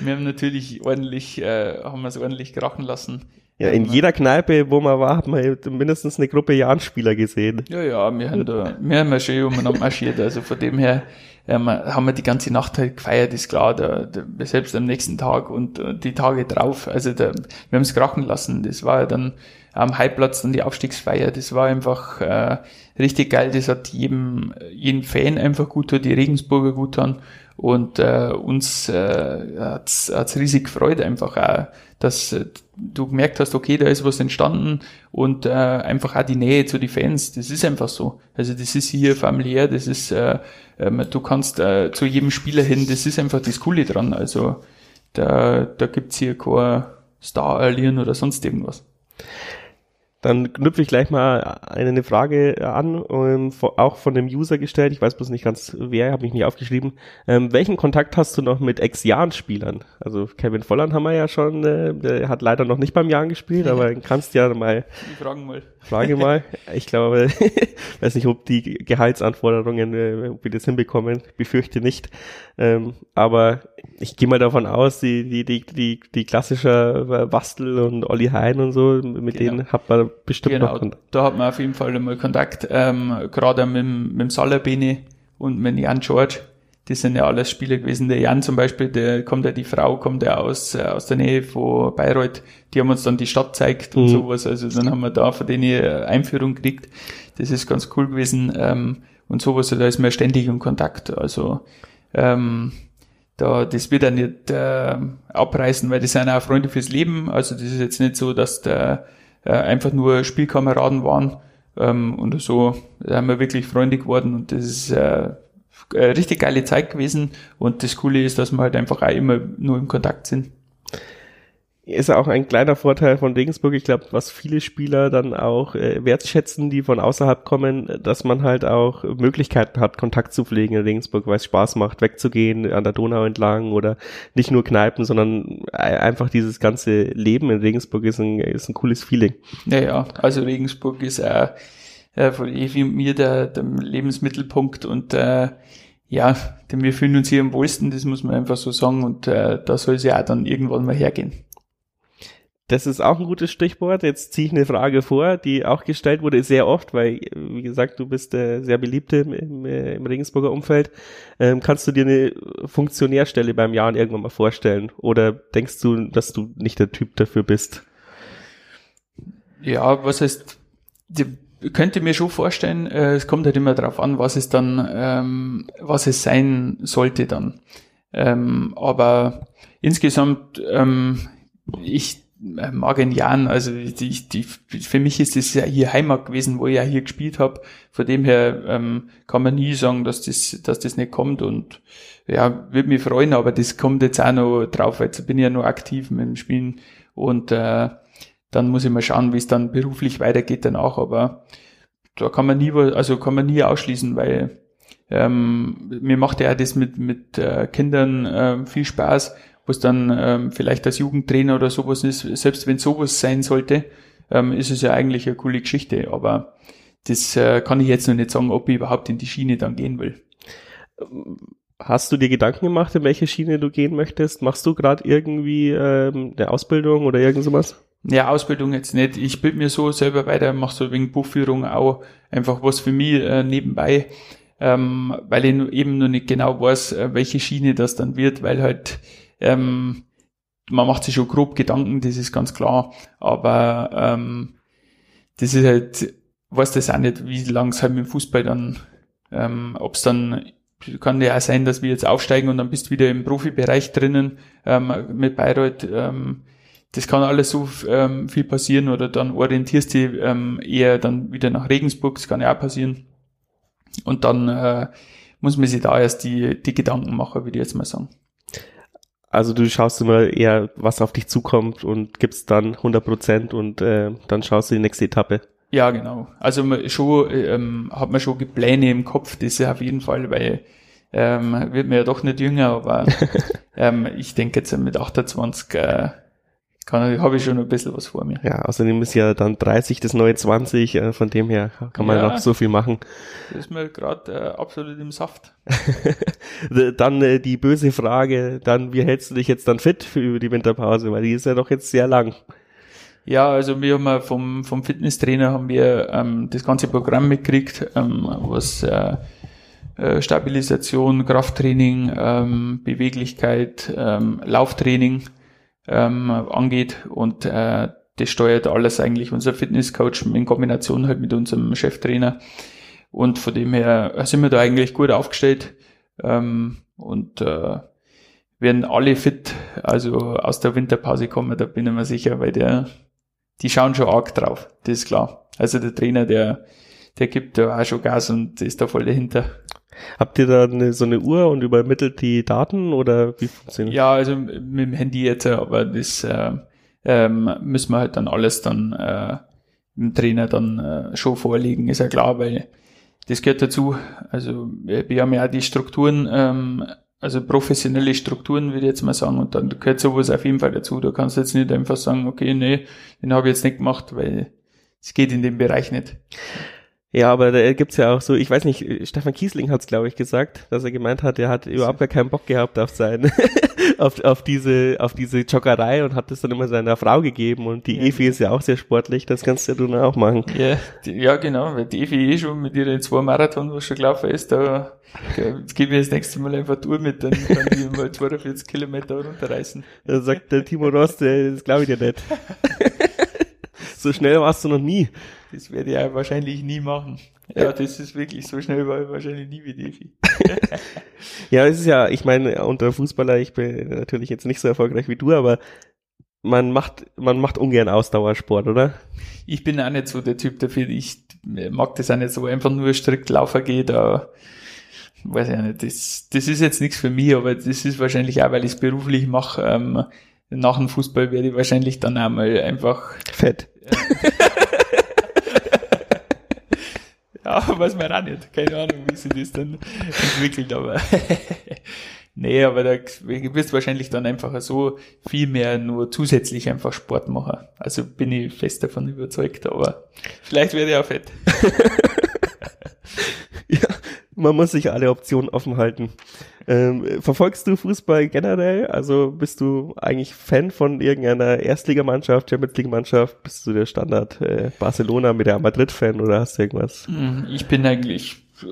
wir haben natürlich ordentlich, äh, haben wir es ordentlich krachen lassen.
Ja, in jeder Kneipe, wo man war, hat man mindestens eine Gruppe Jahn-Spieler gesehen.
Ja, ja, wir haben da, wir haben ja schön umeinander marschiert, also von dem her ähm, haben wir die ganze Nacht halt gefeiert, ist klar, da, da, selbst am nächsten Tag und uh, die Tage drauf, also da, wir haben es krachen lassen, das war ja dann am Highplatz dann die Aufstiegsfeier, das war einfach äh, richtig geil, das hat jedem, jeden Fan einfach gut getan, die Regensburger gut getan und äh, uns äh, hat's, hat's riesig gefreut einfach auch, dass äh, du gemerkt hast, okay, da ist was entstanden und äh, einfach auch die Nähe zu den Fans, das ist einfach so. Also das ist hier familiär, das ist, äh, äh, du kannst äh, zu jedem Spieler hin, das ist einfach das Coole dran. Also da, da gibt's hier kein Star-Allieren oder sonst irgendwas.
Dann knüpfe ich gleich mal eine Frage an, ähm, auch von dem User gestellt. Ich weiß bloß nicht ganz wer, habe mich nicht aufgeschrieben. Ähm, welchen Kontakt hast du noch mit Ex-Jahren-Spielern? Also Kevin Volland haben wir ja schon, äh, der hat leider noch nicht beim Jahren gespielt, aber [LAUGHS] kannst ja mal.
Fragen mal.
Frage mal. Ich glaube, [LAUGHS] weiß nicht, ob die Gehaltsanforderungen, äh, ob wir das hinbekommen. Befürchte nicht. Ähm, aber ich gehe mal davon aus, die, die, die, die, die klassische Bastel und Olli Hein und so, mit genau. denen hat man bestimmt genau. noch
Kontakt. Da hat man auf jeden Fall einmal Kontakt, ähm, gerade mit, mit dem Salabini und mit Jan George. das sind ja alles Spieler gewesen. Der Jan zum Beispiel, der kommt ja, die Frau kommt ja aus, äh, aus der Nähe von Bayreuth. Die haben uns dann die Stadt gezeigt und mhm. sowas. Also dann haben wir da von denen eine Einführung gekriegt. Das ist ganz cool gewesen. Ähm, und sowas, da ist man ständig in Kontakt. Also, ähm, da, das wird er nicht äh, abreißen, weil das sind auch Freunde fürs Leben. Also das ist jetzt nicht so, dass da einfach nur Spielkameraden waren. Ähm, und so haben wir wirklich Freunde geworden und das ist äh, richtig geile Zeit gewesen. Und das Coole ist, dass wir halt einfach auch immer nur im Kontakt sind
ist auch ein kleiner Vorteil von Regensburg. Ich glaube, was viele Spieler dann auch äh, wertschätzen, die von außerhalb kommen, dass man halt auch Möglichkeiten hat, Kontakt zu pflegen in Regensburg, weil es Spaß macht, wegzugehen an der Donau entlang oder nicht nur Kneipen, sondern einfach dieses ganze Leben in Regensburg ist ein, ist ein cooles Feeling.
Naja, also Regensburg ist äh, äh, von Evi und mir der, der Lebensmittelpunkt und äh, ja, denn wir fühlen uns hier am wohlsten, das muss man einfach so sagen und äh, da soll es ja auch dann irgendwann mal hergehen.
Das ist auch ein gutes Stichwort. Jetzt ziehe ich eine Frage vor, die auch gestellt wurde sehr oft, weil, wie gesagt, du bist äh, sehr beliebte im, im, äh, im Regensburger Umfeld. Ähm, kannst du dir eine Funktionärstelle beim Jahren irgendwann mal vorstellen? Oder denkst du, dass du nicht der Typ dafür bist?
Ja, was heißt, könnte mir schon vorstellen, äh, es kommt halt immer darauf an, was es dann, ähm, was es sein sollte dann. Ähm, aber insgesamt, ähm, ich äh, in Jahren, also die, die, für mich ist das ja hier Heimat gewesen, wo ich ja hier gespielt habe. Von dem her ähm, kann man nie sagen, dass das, dass das nicht kommt. Und ja, würde mich freuen, aber das kommt jetzt auch noch drauf, jetzt bin ich ja noch aktiv mit dem Spielen. Und äh, dann muss ich mal schauen, wie es dann beruflich weitergeht danach, aber da kann man nie, also kann man nie ausschließen, weil ähm, mir macht ja das mit, mit äh, Kindern äh, viel Spaß was dann ähm, vielleicht als Jugendtrainer oder sowas ist, selbst wenn sowas sein sollte, ähm, ist es ja eigentlich eine coole Geschichte. Aber das äh, kann ich jetzt noch nicht sagen, ob ich überhaupt in die Schiene dann gehen will.
Hast du dir Gedanken gemacht, in welche Schiene du gehen möchtest? Machst du gerade irgendwie ähm, eine Ausbildung oder irgend sowas?
Ja, Ausbildung jetzt nicht. Ich bilde mir so selber weiter, mache so wegen Buchführung auch einfach was für mich äh, nebenbei, ähm, weil ich eben noch nicht genau weiß, äh, welche Schiene das dann wird, weil halt ähm, man macht sich schon grob Gedanken, das ist ganz klar, aber ähm, das ist halt, weiß das auch nicht, wie lang es halt mit dem Fußball dann, ähm, ob es dann, kann ja auch sein, dass wir jetzt aufsteigen und dann bist du wieder im Profibereich drinnen ähm, mit Bayreuth. Ähm, das kann alles so ähm, viel passieren oder dann orientierst du ähm, eher dann wieder nach Regensburg, das kann ja auch passieren. Und dann äh, muss man sich da erst die, die Gedanken machen, würde ich jetzt mal sagen.
Also du schaust immer eher, was auf dich zukommt und gibst dann 100 Prozent und äh, dann schaust du die nächste Etappe.
Ja, genau. Also schon ähm, hat man schon Pläne im Kopf, das ist auf jeden Fall, weil ähm, wird mir ja doch nicht jünger, aber [LAUGHS] ähm, ich denke jetzt mit 28 äh, habe ich schon ein bisschen was vor mir.
Ja, außerdem ist ja dann 30 das neue 20, äh, von dem her kann man ja, noch so viel machen.
Das ist mir gerade äh, absolut im Saft. [LAUGHS]
dann äh, die böse Frage, dann wie hältst du dich jetzt dann fit für die Winterpause, weil die ist ja doch jetzt sehr lang.
Ja, also wir haben vom, vom Fitnesstrainer haben wir ähm, das ganze Programm mitgekriegt, ähm, was äh, äh, Stabilisation, Krafttraining, ähm, Beweglichkeit, ähm, Lauftraining ähm, angeht und äh, das steuert alles eigentlich unser Fitnesscoach in Kombination halt mit unserem Cheftrainer und von dem her sind wir da eigentlich gut aufgestellt ähm, und äh, werden alle fit, also aus der Winterpause kommen, da bin ich mir sicher, weil der, die schauen schon arg drauf, das ist klar. Also der Trainer, der, der gibt da auch schon Gas und ist da voll dahinter.
Habt ihr da eine, so eine Uhr und übermittelt die Daten oder wie funktioniert
Ja, also mit dem Handy jetzt, aber das äh, ähm, müssen wir halt dann alles dann äh, dem Trainer dann äh, schon vorlegen, ist ja klar, weil das gehört dazu. Also wir, wir haben ja die Strukturen, ähm, also professionelle Strukturen, würde ich jetzt mal sagen, und dann gehört sowas auf jeden Fall dazu. Du kannst jetzt nicht einfach sagen, okay, nee, den habe ich jetzt nicht gemacht, weil es geht in dem Bereich nicht.
Ja, aber da gibt's ja auch so, ich weiß nicht, Stefan Kiesling hat's glaube ich gesagt, dass er gemeint hat, er hat überhaupt gar keinen Bock gehabt auf sein [LAUGHS] auf, auf diese, auf diese Joggerei und hat das dann immer seiner Frau gegeben und die ja. Evi ist ja auch sehr sportlich, das kannst ja du dann auch machen.
Ja, die, ja genau, weil die Evi eh schon mit ihren zwei Marathon, was schon gelaufen ist, da gebe ich das nächste Mal einfach Tour mit, dann kann die mal 42 Kilometer runterreißen.
Da sagt der Timo Rost, das glaube ich dir nicht. [LAUGHS] so schnell warst du noch nie.
Das werde ich ja wahrscheinlich nie machen. [LAUGHS] Ja, das ist wirklich so schnell war ich wahrscheinlich nie wie Defi. [LAUGHS]
ja, es ist ja, ich meine, unter Fußballer, ich bin natürlich jetzt nicht so erfolgreich wie du, aber man macht, man macht ungern Ausdauersport, oder?
Ich bin auch nicht so der Typ dafür. Ich mag das auch nicht so einfach nur strikt laufen geht, da weiß ich auch nicht. Das, das ist jetzt nichts für mich, aber das ist wahrscheinlich auch, weil ich es beruflich mache. Ähm, nach dem Fußball werde ich wahrscheinlich dann einmal einfach
fett. [LAUGHS] [LAUGHS]
Ja, weiß man auch nicht. Keine Ahnung, wie sich das dann entwickelt, aber [LAUGHS] nee, aber da wirst du wahrscheinlich dann einfach so viel mehr nur zusätzlich einfach Sport machen. Also bin ich fest davon überzeugt, aber vielleicht werde ich auch fett. [LAUGHS]
man muss sich alle Optionen offen halten. Ähm, verfolgst du Fußball generell? Also bist du eigentlich Fan von irgendeiner Erstligamannschaft, Champions League Mannschaft? Bist du der Standard äh, Barcelona mit der Madrid-Fan oder hast du irgendwas?
Hm, ich bin eigentlich äh,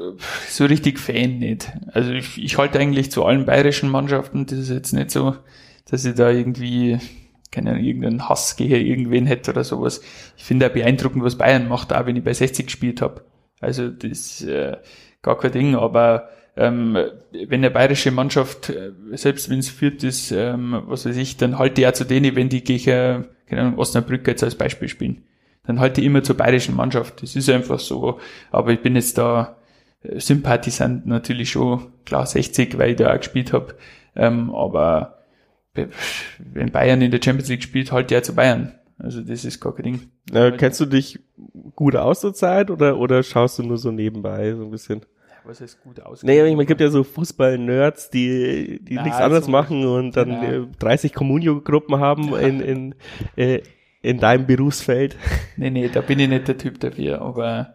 so richtig Fan nicht. Also ich, ich halte eigentlich zu allen bayerischen Mannschaften. Das ist jetzt nicht so, dass ich da irgendwie keine irgendeinen Hass gehe irgendwen hätte oder sowas. Ich finde auch beeindruckend, was Bayern macht, auch wenn ich bei 60 gespielt habe. Also das äh, gar kein Ding, aber ähm, wenn eine bayerische Mannschaft, äh, selbst wenn es führt ist, ähm, was weiß ich, dann halte ich auch zu denen, wenn die gegen, keine Ahnung, Osnabrück jetzt als Beispiel spielen. Dann halte ich immer zur bayerischen Mannschaft. Das ist einfach so. Aber ich bin jetzt da äh, Sympathisant natürlich schon, klar 60, weil ich da auch gespielt habe. Ähm, aber wenn Bayern in der Champions League spielt, ich auch zu Bayern. Also das ist gar kein Ding.
Äh, kennst du dich gut aus zur Zeit oder, oder schaust du nur so nebenbei so ein bisschen?
was heißt gut aus?
Nee, ich meine, es gibt ja so Fußball-Nerds, die, die Na, nichts anderes so machen und dann genau. 30 Communio-Gruppen haben in, in, äh, in deinem Berufsfeld.
Nee, nee, da bin ich nicht der Typ dafür, aber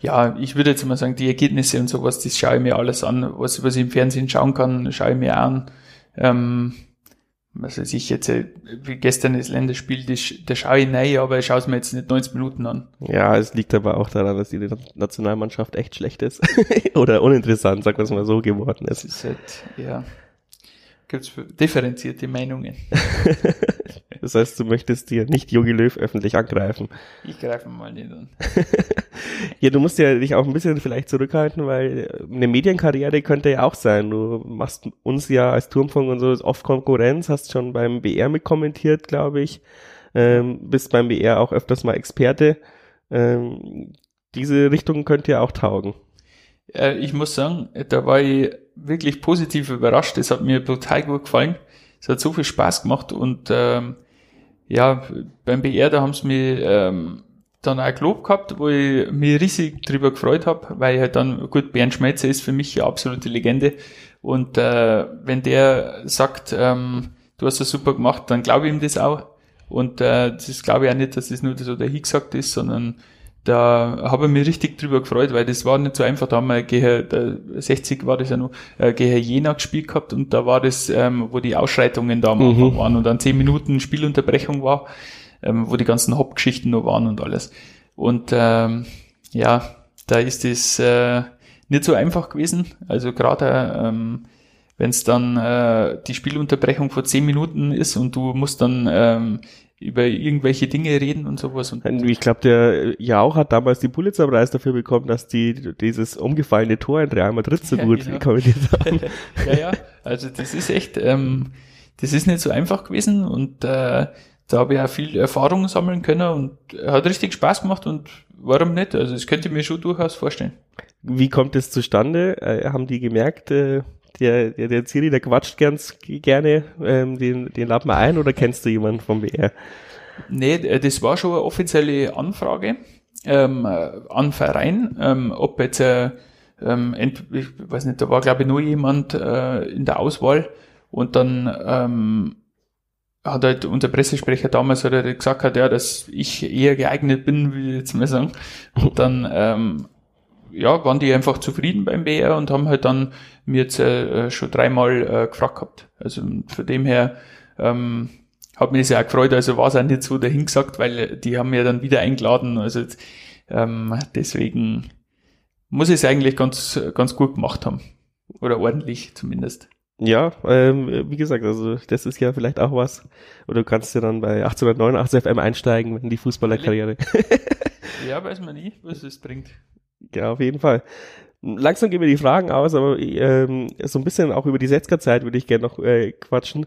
ja, ich würde jetzt mal sagen, die Ergebnisse und sowas, das schaue ich mir alles an. Was, was ich im Fernsehen schauen kann, schaue ich mir an. Ähm, was weiß ich jetzt, äh, wie gestern das Länderspiel, das, das schaue ich rein, aber ich schaue es mir jetzt nicht 90 Minuten an.
Ja, es liegt aber auch daran, dass die Nationalmannschaft echt schlecht ist. [LAUGHS] Oder uninteressant, sagen wir es mal so geworden ist.
Es ist halt, ja, gibt's differenzierte Meinungen. [LAUGHS]
Das heißt, du möchtest dir nicht Jogi Löw öffentlich angreifen.
Ich greife mal nicht an. [LAUGHS]
ja, du musst ja dich auch ein bisschen vielleicht zurückhalten, weil eine Medienkarriere könnte ja auch sein. Du machst uns ja als Turmfunk und so oft Konkurrenz, hast schon beim BR mitkommentiert, glaube ich. Ähm, bist beim BR auch öfters mal Experte. Ähm, diese Richtung könnte ja auch taugen.
Äh, ich muss sagen, da war ich wirklich positiv überrascht. Es hat mir total gut gefallen. Es hat so viel Spaß gemacht und ähm, ja, beim BR, da haben sie mich ähm, dann auch gelobt gehabt, wo ich mich riesig drüber gefreut habe, weil halt dann, gut, Bernd Schmelzer ist für mich eine absolute Legende. Und äh, wenn der sagt, ähm, du hast das super gemacht, dann glaube ich ihm das auch. Und äh, das glaube ich auch nicht, dass das nur so dahin gesagt ist, sondern da habe ich mich richtig drüber gefreut, weil das war nicht so einfach. Da haben wir gegen, 60 war das ja noch, äh, gegen Jena gespielt gehabt und da war das, ähm, wo die Ausschreitungen da am mhm. Anfang waren und dann 10 Minuten Spielunterbrechung war, ähm, wo die ganzen Hauptgeschichten noch waren und alles. Und ähm, ja, da ist es äh, nicht so einfach gewesen. Also gerade ähm, wenn es dann äh, die Spielunterbrechung vor 10 Minuten ist und du musst dann ähm, über irgendwelche Dinge reden und sowas. Und
ich glaube, der Jauch hat damals die Pulitzerpreis dafür bekommen, dass die dieses umgefallene Tor in Real Madrid so [LAUGHS] ja, gut genau. kommentiert [LAUGHS] haben.
ja, ja, also das ist echt, ähm, das ist nicht so einfach gewesen und äh, da habe ich auch viel Erfahrung sammeln können und hat richtig Spaß gemacht und warum nicht? Also das könnte ich mir schon durchaus vorstellen.
Wie kommt es zustande? Äh, haben die gemerkt, äh, der, der, der Ziri, der quatscht ganz gerne ähm, den, den Lappen ein oder kennst du jemanden vom BR?
Nee, äh, das war schon eine offizielle Anfrage ähm, äh, an Verein, ähm, ob jetzt, äh, ähm, ich weiß nicht, da war glaube ich nur jemand äh, in der Auswahl und dann ähm, hat halt unser Pressesprecher damals hat er gesagt, hat, ja, dass ich eher geeignet bin, wie jetzt mal sagen. Und dann ähm, ja, waren die einfach zufrieden beim BR und haben halt dann mir jetzt äh, schon dreimal äh, gefragt gehabt. Also von dem her ähm, hat mich das ja auch gefreut, also war es auch nicht so dahingesagt, weil die haben mir dann wieder eingeladen. Also ähm, deswegen muss ich es eigentlich ganz, ganz gut gemacht haben. Oder ordentlich zumindest.
Ja, ähm, wie gesagt, also das ist ja vielleicht auch was. Oder du kannst ja dann bei 1889 FM einsteigen in die Fußballerkarriere.
ja, weiß man nie, was es bringt.
Ja, auf jeden Fall. Langsam gehen mir die Fragen aus, aber ähm, so ein bisschen auch über die Setzker-Zeit würde ich gerne noch äh, quatschen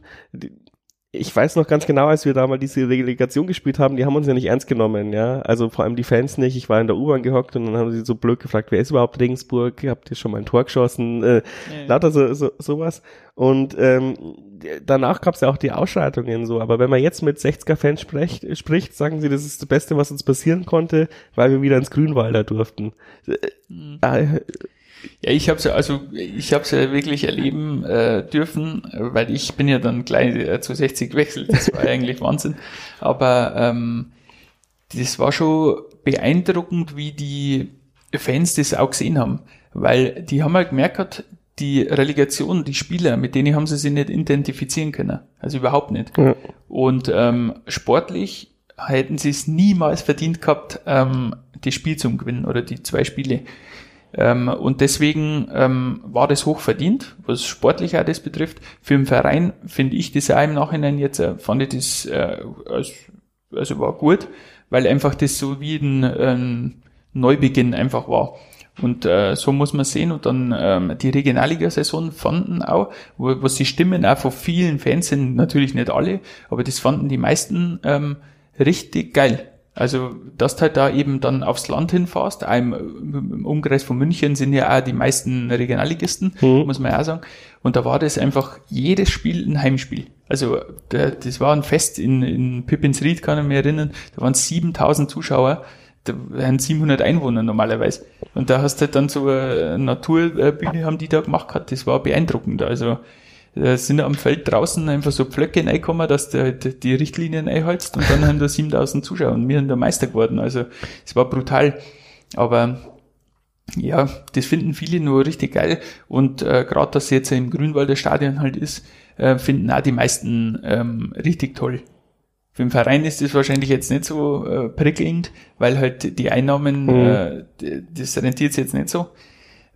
ich weiß noch ganz genau, als wir da mal diese Relegation gespielt haben, die haben uns ja nicht ernst genommen, ja. Also vor allem die Fans nicht. Ich war in der U-Bahn gehockt und dann haben sie so blöd gefragt, wer ist überhaupt Regensburg? Habt ihr schon mal ein Tor geschossen? Äh, ja. Lauter so, so, sowas. Und ähm, danach gab es ja auch die Ausschreitungen so. Aber wenn man jetzt mit 60er-Fans spricht, spricht, sagen sie, das ist das Beste, was uns passieren konnte, weil wir wieder ins Grünwalder durften. Mhm.
Äh, ja, ich habe es ja, also ich habe es ja wirklich erleben äh, dürfen, weil ich bin ja dann gleich äh, zu 60 gewechselt. Das war eigentlich Wahnsinn. Aber ähm, das war schon beeindruckend, wie die Fans das auch gesehen haben, weil die haben halt gemerkt, die Relegation, die Spieler, mit denen haben sie sich nicht identifizieren können, also überhaupt nicht. Ja. Und ähm, sportlich hätten sie es niemals verdient gehabt, ähm, das Spiel zu gewinnen oder die zwei Spiele. Ähm, und deswegen ähm, war das hoch verdient, was sportlich auch das betrifft. Für den Verein finde ich das auch im Nachhinein jetzt, äh, fand ich das, äh, also, war gut, weil einfach das so wie ein, ein Neubeginn einfach war. Und äh, so muss man sehen. Und dann ähm, die Regionalliga-Saison fanden auch, wo, was die Stimmen auch von vielen Fans sind, natürlich nicht alle, aber das fanden die meisten ähm, richtig geil. Also, dass du halt da eben dann aufs Land hinfährst, im, im Umkreis von München sind ja auch die meisten Regionalligisten, mhm. muss man ja auch sagen. Und da war das einfach jedes Spiel ein Heimspiel. Also, der, das war ein Fest in, in Pippinsried, kann ich mich erinnern, da waren 7000 Zuschauer, da waren 700 Einwohner normalerweise. Und da hast du halt dann so eine Naturbühne haben die da gemacht hat, das war beeindruckend. Also, da sind am Feld draußen einfach so Pflöcke reingekommen, dass du halt die Richtlinien einhältst und dann haben da [LAUGHS] 7000 Zuschauer und wir sind der Meister geworden. Also es war brutal. Aber ja, das finden viele nur richtig geil und äh, gerade, dass jetzt im Grünwalder Stadion halt ist, äh, finden auch die meisten ähm, richtig toll. Für den Verein ist das wahrscheinlich jetzt nicht so äh, prickelnd, weil halt die Einnahmen, mhm. äh, das rentiert jetzt nicht so.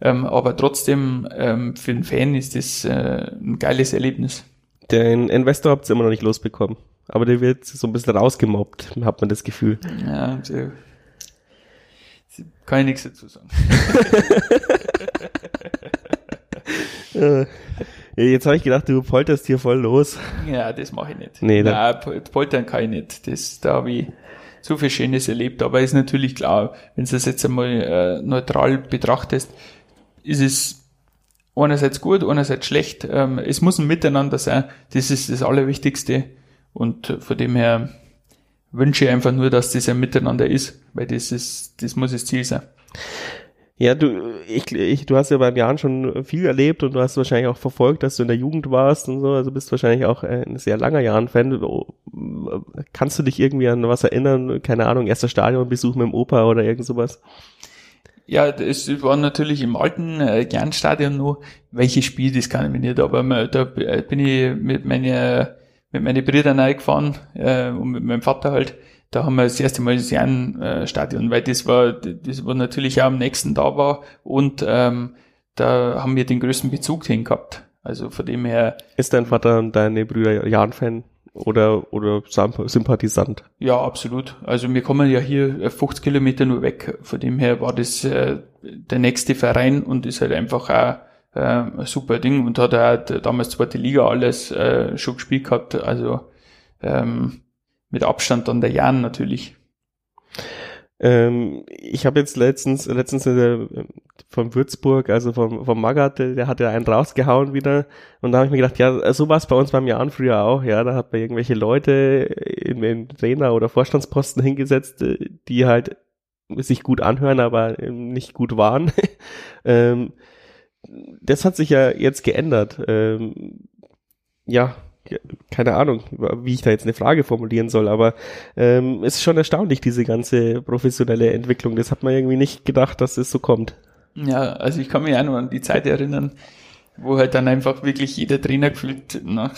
Ähm, aber trotzdem, ähm, für den Fan ist das äh, ein geiles Erlebnis.
Den Investor habt ihr immer noch nicht losbekommen. Aber der wird so ein bisschen rausgemobbt, hat man das Gefühl.
Ja, der, kann ich nichts dazu sagen. [LAUGHS]
Jetzt habe ich gedacht, du polterst hier voll los.
Ja, das mache ich nicht. Nee, Nein, poltern kann ich nicht. Das, da habe ich so viel Schönes erlebt. Aber ist natürlich klar, wenn du das jetzt einmal äh, neutral betrachtest, ist es einerseits gut, einerseits schlecht. Ähm, es muss ein Miteinander sein. Das ist das Allerwichtigste. Und von dem her wünsche ich einfach nur, dass das ein Miteinander ist, weil das ist, das muss das Ziel sein.
Ja, du, ich, ich, du hast ja beim Jahren schon viel erlebt und du hast wahrscheinlich auch verfolgt, dass du in der Jugend warst und so, also bist wahrscheinlich auch ein sehr langer Jahren-Fan. Kannst du dich irgendwie an was erinnern? Keine Ahnung, erster Stadionbesuch mit dem Opa oder irgend sowas?
Ja, es war natürlich im alten äh, Gernstadion noch. Welches Spiel, das kann ich mir nicht, aber da bin ich mit meiner mit meinen Brüdern reingefahren äh, und mit meinem Vater halt. Da haben wir das erste Mal das Jernstadion, weil das war, das war natürlich auch am nächsten da war und ähm, da haben wir den größten Bezug hin gehabt. Also von dem her.
Ist dein Vater und deine Brüder Jan-Fan? Oder, oder Sympathisant.
Ja, absolut. Also wir kommen ja hier 50 Kilometer nur weg. Von dem her war das äh, der nächste Verein und ist halt einfach auch äh, ein super Ding und hat auch damals zweite Liga alles äh, schon gespielt gehabt. Also ähm, mit Abstand dann der Jahren natürlich.
Ähm, ich habe jetzt letztens, letztens äh, vom Würzburg, also vom, vom Magath, der, der hat ja einen rausgehauen wieder. Und da habe ich mir gedacht, ja, so war bei uns beim Jahren früher auch, ja. Da hat man irgendwelche Leute in, in Trainer- oder Vorstandsposten hingesetzt, äh, die halt sich gut anhören, aber nicht gut waren. [LAUGHS] ähm, das hat sich ja jetzt geändert. Ähm, ja, keine Ahnung, wie ich da jetzt eine Frage formulieren soll, aber ähm, es ist schon erstaunlich, diese ganze professionelle Entwicklung. Das hat man irgendwie nicht gedacht, dass es so kommt.
Ja, also ich kann mich auch noch an die Zeit erinnern, wo halt dann einfach wirklich jeder Trainer gefühlt nach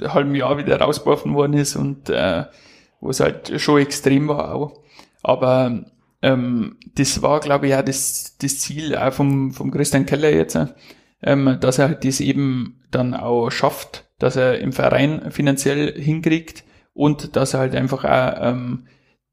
einem halben Jahr wieder rausgeworfen worden ist und äh, wo es halt schon extrem war auch. Aber ähm, das war, glaube ich, auch das, das Ziel auch vom, vom Christian Keller jetzt, ähm, dass er halt das eben dann auch schafft, dass er im Verein finanziell hinkriegt und dass er halt einfach auch ähm,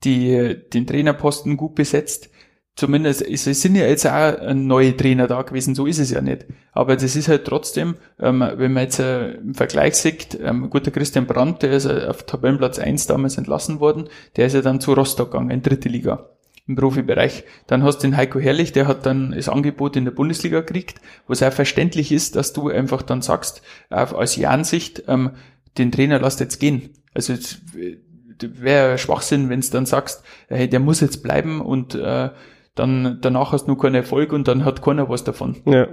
die, den Trainerposten gut besetzt. Zumindest, es sind ja jetzt auch neue Trainer da gewesen, so ist es ja nicht. Aber das ist halt trotzdem, ähm, wenn man jetzt äh, im Vergleich sieht, ähm, gut, der Christian Brandt, der ist äh, auf Tabellenplatz eins damals entlassen worden, der ist ja dann zu Rostock gegangen, in dritte Liga im Profibereich. Dann hast du den Heiko Herrlich, der hat dann das Angebot in der Bundesliga gekriegt, wo es auch verständlich ist, dass du einfach dann sagst, aus Jahrensicht, ähm, den Trainer lasst jetzt gehen. Also wäre Schwachsinn, wenn du dann sagst, hey, der muss jetzt bleiben und äh, dann danach hast du nur keinen Erfolg und dann hat keiner was davon. Ja.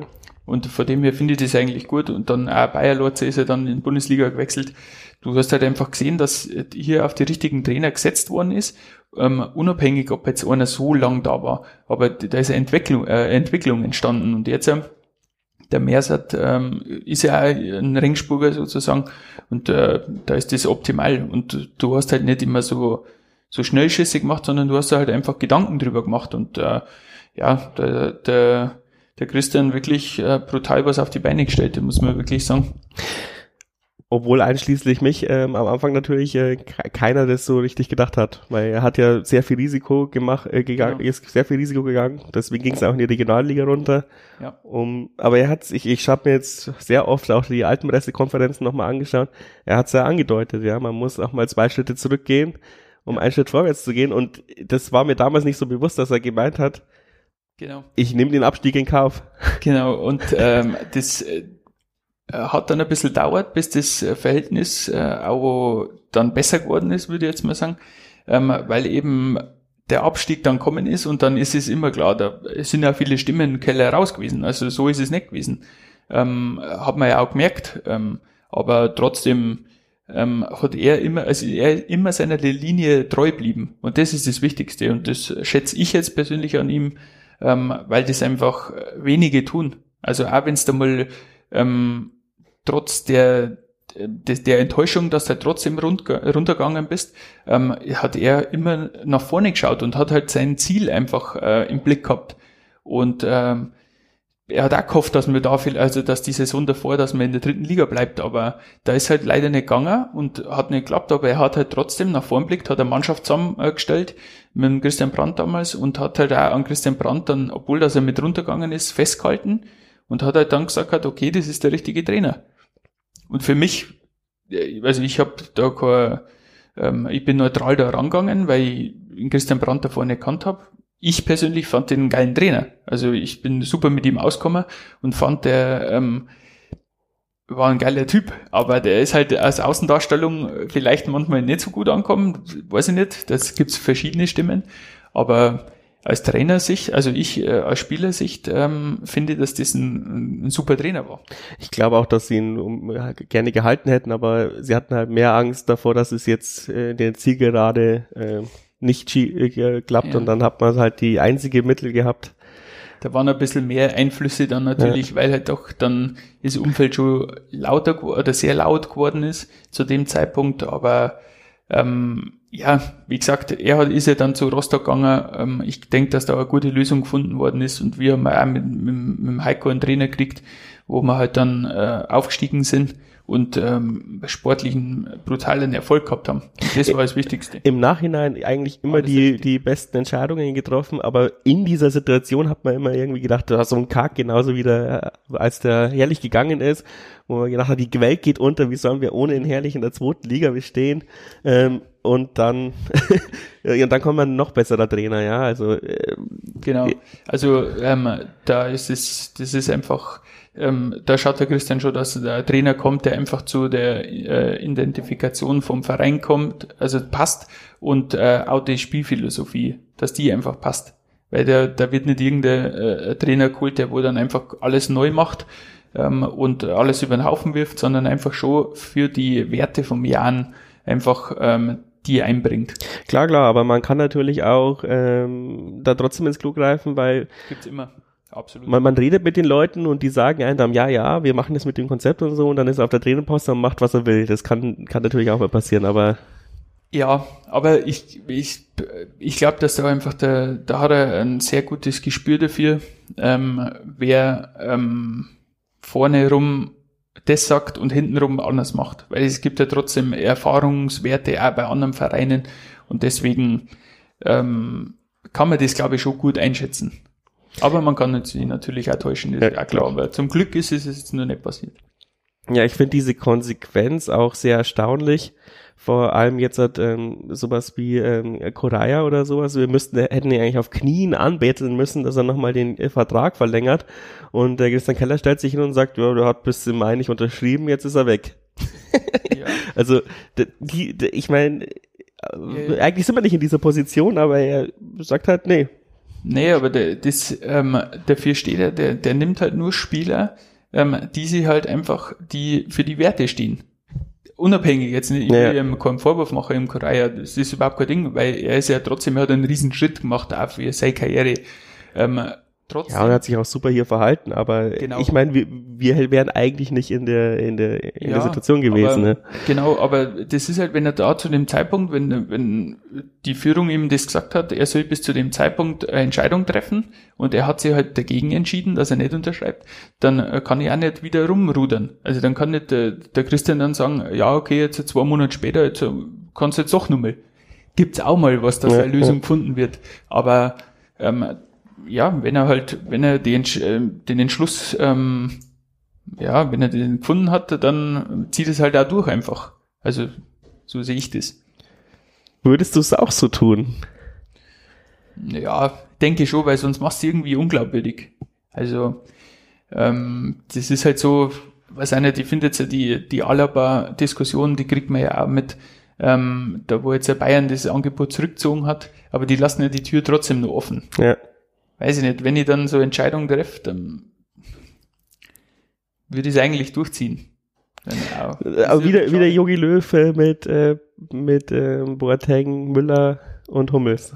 Und von dem her finde ich das eigentlich gut. Und dann auch Bayer Lorze ist ja dann in die Bundesliga gewechselt. Du hast halt einfach gesehen, dass hier auf die richtigen Trainer gesetzt worden ist ähm, unabhängig, ob jetzt einer so lang da war. Aber da ist eine Entwicklung, äh, Entwicklung entstanden. Und jetzt äh, der Meersat ähm, ist ja auch ein Ringspurger sozusagen. Und äh, da ist das optimal. Und du hast halt nicht immer so so schnellschüssig gemacht, sondern du hast halt einfach Gedanken drüber gemacht. Und äh, ja, der, der, der Christian wirklich äh, brutal was auf die Beine gestellt, muss man wirklich sagen
obwohl einschließlich mich ähm, am Anfang natürlich äh, keiner das so richtig gedacht hat, weil er hat ja sehr viel Risiko gemacht, äh, gegangen, ja. ist sehr viel Risiko gegangen, deswegen ging es auch in die Regionalliga runter. Ja. Um, aber er hat ich, ich habe mir jetzt sehr oft auch die alten Pressekonferenzen nochmal angeschaut. Er hat es ja angedeutet, ja, man muss auch mal zwei Schritte zurückgehen, um einen Schritt vorwärts zu gehen. Und das war mir damals nicht so bewusst, dass er gemeint hat. Genau. Ich nehme den Abstieg in Kauf.
Genau. Und ähm, das äh, hat dann ein bisschen dauert, bis das äh, Verhältnis äh, auch dann besser geworden ist, würde ich jetzt mal sagen, ähm, weil eben der Abstieg dann kommen ist und dann ist es immer klar, da sind ja viele Stimmen im Keller raus gewesen, also so ist es nicht gewesen. Ähm, hat man ja auch gemerkt, ähm, aber trotzdem ähm, hat er immer, also er immer seiner Linie treu blieben und das ist das Wichtigste. Und das schätze ich jetzt persönlich an ihm, ähm, weil das einfach wenige tun. Also auch wenn es da mal ähm, trotz der, der, der Enttäuschung, dass du halt trotzdem rund, runtergegangen bist, ähm, hat er immer nach vorne geschaut und hat halt sein Ziel einfach äh, im Blick gehabt. Und ähm, er hat auch gehofft, dass wir da viel, also dass die Saison davor, dass man in der dritten Liga bleibt, aber da ist halt leider nicht gegangen und hat nicht geklappt, aber er hat halt trotzdem nach vorn blickt, hat eine Mannschaft zusammengestellt mit dem Christian Brandt damals und hat halt auch an Christian Brandt dann, obwohl dass er mit runtergegangen ist, festgehalten und hat halt dann gesagt, okay, das ist der richtige Trainer. Und für mich, also ich habe da kein, ähm, ich bin neutral da rangegangen, weil ich Christian Brandt davor nicht gekannt habe. Ich persönlich fand den einen geilen Trainer. Also ich bin super mit ihm ausgekommen und fand der ähm, war ein geiler Typ, aber der ist halt als Außendarstellung vielleicht manchmal nicht so gut ankommen, weiß ich nicht. Das gibt's verschiedene Stimmen, aber als Trainersicht, also ich äh, als Spielersicht ähm, finde, dass das ein, ein, super Trainer war.
Ich glaube auch, dass sie ihn um, gerne gehalten hätten, aber sie hatten halt mehr Angst davor, dass es jetzt äh, der Zielgerade äh, nicht äh, klappt ja. und dann hat man halt die einzige Mittel gehabt.
Da waren ein bisschen mehr Einflüsse dann natürlich, ja. weil halt doch dann das Umfeld schon lauter oder sehr laut geworden ist zu dem Zeitpunkt, aber ähm, ja, wie gesagt, er hat, ist ja dann zu Rostock gegangen. Ähm, ich denke, dass da eine gute Lösung gefunden worden ist und wir haben auch mit, mit, mit dem Heiko einen Trainer gekriegt, wo wir halt dann äh, aufgestiegen sind und ähm, sportlichen brutalen Erfolg gehabt haben. Das war das Wichtigste.
Im Nachhinein eigentlich immer die, die besten Entscheidungen getroffen, aber in dieser Situation hat man immer irgendwie gedacht, da so ein Kack, genauso wie der, als der herrlich gegangen ist, wo man gedacht hat, die Welt geht unter, wie sollen wir ohne den herrlich in der zweiten Liga bestehen? Ähm, und dann [LAUGHS] ja, und dann kommt man noch besserer Trainer, ja. Also äh,
genau. Also ähm, da ist es, das ist einfach, ähm, da schaut der Christian schon, dass der Trainer kommt, der einfach zu der äh, Identifikation vom Verein kommt, also passt und äh, auch die Spielphilosophie, dass die einfach passt. Weil der, da wird nicht irgendein äh, Trainer geholt, der wo dann einfach alles neu macht ähm, und alles über den Haufen wirft, sondern einfach schon für die Werte vom Jahren einfach ähm, die einbringt.
Klar, klar, aber man kann natürlich auch ähm, da trotzdem ins Klo greifen, weil
gibt's immer.
absolut. Man, man redet mit den Leuten und die sagen einem ja, ja, wir machen das mit dem Konzept und so und dann ist er auf der Trainerpost und macht, was er will. Das kann, kann natürlich auch mal passieren, aber.
Ja, aber ich, ich, ich glaube, dass da einfach der, da hat er ein sehr gutes Gespür dafür, ähm, wer ähm, vorne rum das sagt und hintenrum anders macht. Weil es gibt ja trotzdem Erfahrungswerte auch bei anderen Vereinen und deswegen ähm, kann man das, glaube ich, schon gut einschätzen. Aber man kann sich natürlich auch täuschen, das ist ja, klar. Aber zum Glück ist es jetzt nur nicht passiert.
Ja, ich finde diese Konsequenz auch sehr erstaunlich. Vor allem jetzt hat ähm, sowas wie ähm, Koraya oder sowas. Wir müssten, hätten ihn eigentlich auf Knien anbeten müssen, dass er nochmal den äh, Vertrag verlängert. Und der Christian Keller stellt sich hin und sagt, ja, der hat bis zum Mai nicht unterschrieben, jetzt ist er weg. [LAUGHS] Ja. also, die, die ich meine, äh, eigentlich sind wir nicht in dieser Position, aber er sagt halt, nee,
Nee, aber der, das, ähm, der Viersteher, der, der nimmt halt nur Spieler, ähm, die sie halt einfach, die für die Werte stehen. Unabhängig jetzt nicht, ich will ihm keinen Vorwurf machen im Korea, das ist überhaupt kein Ding, weil er ist ja trotzdem, er hat einen riesen Schritt gemacht, auch für seine Karriere. Ähm,
Trotzdem. Ja, und er hat sich auch super hier verhalten, aber genau. ich meine, wir, wir wären eigentlich nicht in der, in der, in ja, der Situation gewesen.
Aber,
ne?
Genau, aber das ist halt, wenn er da zu dem Zeitpunkt, wenn, wenn die Führung ihm das gesagt hat, er soll bis zu dem Zeitpunkt eine Entscheidung treffen und er hat sich halt dagegen entschieden, dass er nicht unterschreibt, dann äh, kann ich auch nicht wieder rumrudern. Also dann kann nicht der, der Christian dann sagen, ja, okay, jetzt zwei Monate später, jetzt äh, kannst du jetzt doch nochmal. Gibt's auch mal was, dass ja, eine Lösung ja. gefunden wird. Aber ähm, ja, wenn er halt, wenn er den, äh, den Entschluss, ähm, ja, wenn er den gefunden hat, dann zieht es halt da durch einfach. Also, so sehe ich das.
Würdest du es auch so tun?
Ja, denke schon, weil sonst machst du irgendwie unglaubwürdig. Also, ähm, das ist halt so, was einer, die findet ja die, die Alaba-Diskussion, die kriegt man ja auch mit, ähm, da wo jetzt der Bayern das Angebot zurückgezogen hat, aber die lassen ja die Tür trotzdem nur offen. Ja weiß ich nicht, wenn ich dann so Entscheidungen treffe, dann würde ich es eigentlich durchziehen.
Auch, Aber wieder, wieder Yogi Löw äh, mit, äh, mit äh, Boateng, Müller und Hummels.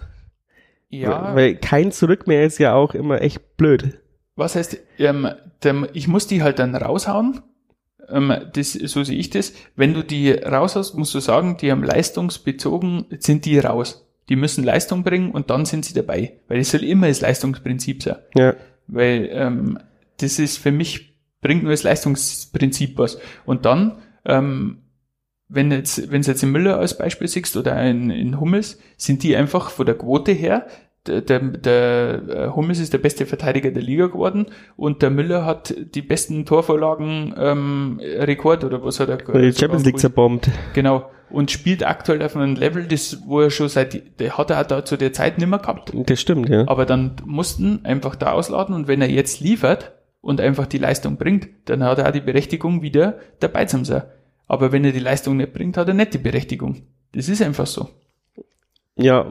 Ja. Weil kein Zurück mehr ist ja auch immer echt blöd.
Was heißt, ähm, ich muss die halt dann raushauen. Ähm, das, so sehe ich das. Wenn du die raushaust, musst du sagen, die haben leistungsbezogen, sind die raus die müssen Leistung bringen und dann sind sie dabei. Weil es soll immer das Leistungsprinzip sein. Ja. Weil ähm, das ist für mich, bringt nur das Leistungsprinzip was. Und dann, ähm, wenn jetzt, wenn du jetzt in Müller als Beispiel siehst oder in, in Hummels, sind die einfach von der Quote her der, der, der äh, Hummels ist der beste Verteidiger der Liga geworden und der Müller hat die besten Torvorlagen ähm, Rekord oder was hat er
Die Champions League zerbombt.
Genau. Und spielt aktuell auf einem Level, das, wo er schon seit, der hat er auch da zu der Zeit nicht mehr gehabt.
Das stimmt, ja.
Aber dann mussten einfach da ausladen und wenn er jetzt liefert und einfach die Leistung bringt, dann hat er auch die Berechtigung wieder dabei zu sein. Aber wenn er die Leistung nicht bringt, hat er nicht die Berechtigung. Das ist einfach so.
Ja,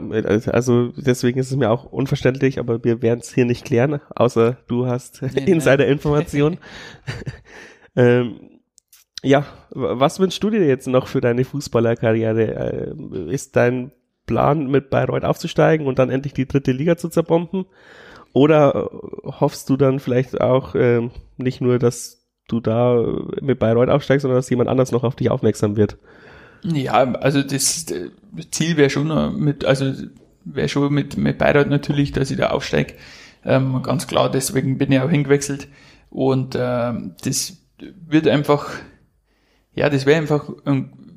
also deswegen ist es mir auch unverständlich, aber wir werden es hier nicht klären, außer du hast nee, [LAUGHS] Insider-Informationen. [LAUGHS] ähm, ja, was wünschst du dir jetzt noch für deine Fußballerkarriere? Äh, ist dein Plan, mit Bayreuth aufzusteigen und dann endlich die dritte Liga zu zerbomben? Oder hoffst du dann vielleicht auch äh, nicht nur, dass du da mit Bayreuth aufsteigst, sondern dass jemand anders noch auf dich aufmerksam wird?
Ja, also das Ziel wäre schon mit, also wäre schon mit, mit Bayreuth natürlich, dass ich da aufsteige. Ähm, ganz klar, deswegen bin ich auch hingewechselt. Und ähm, das wird einfach, ja, das wäre einfach,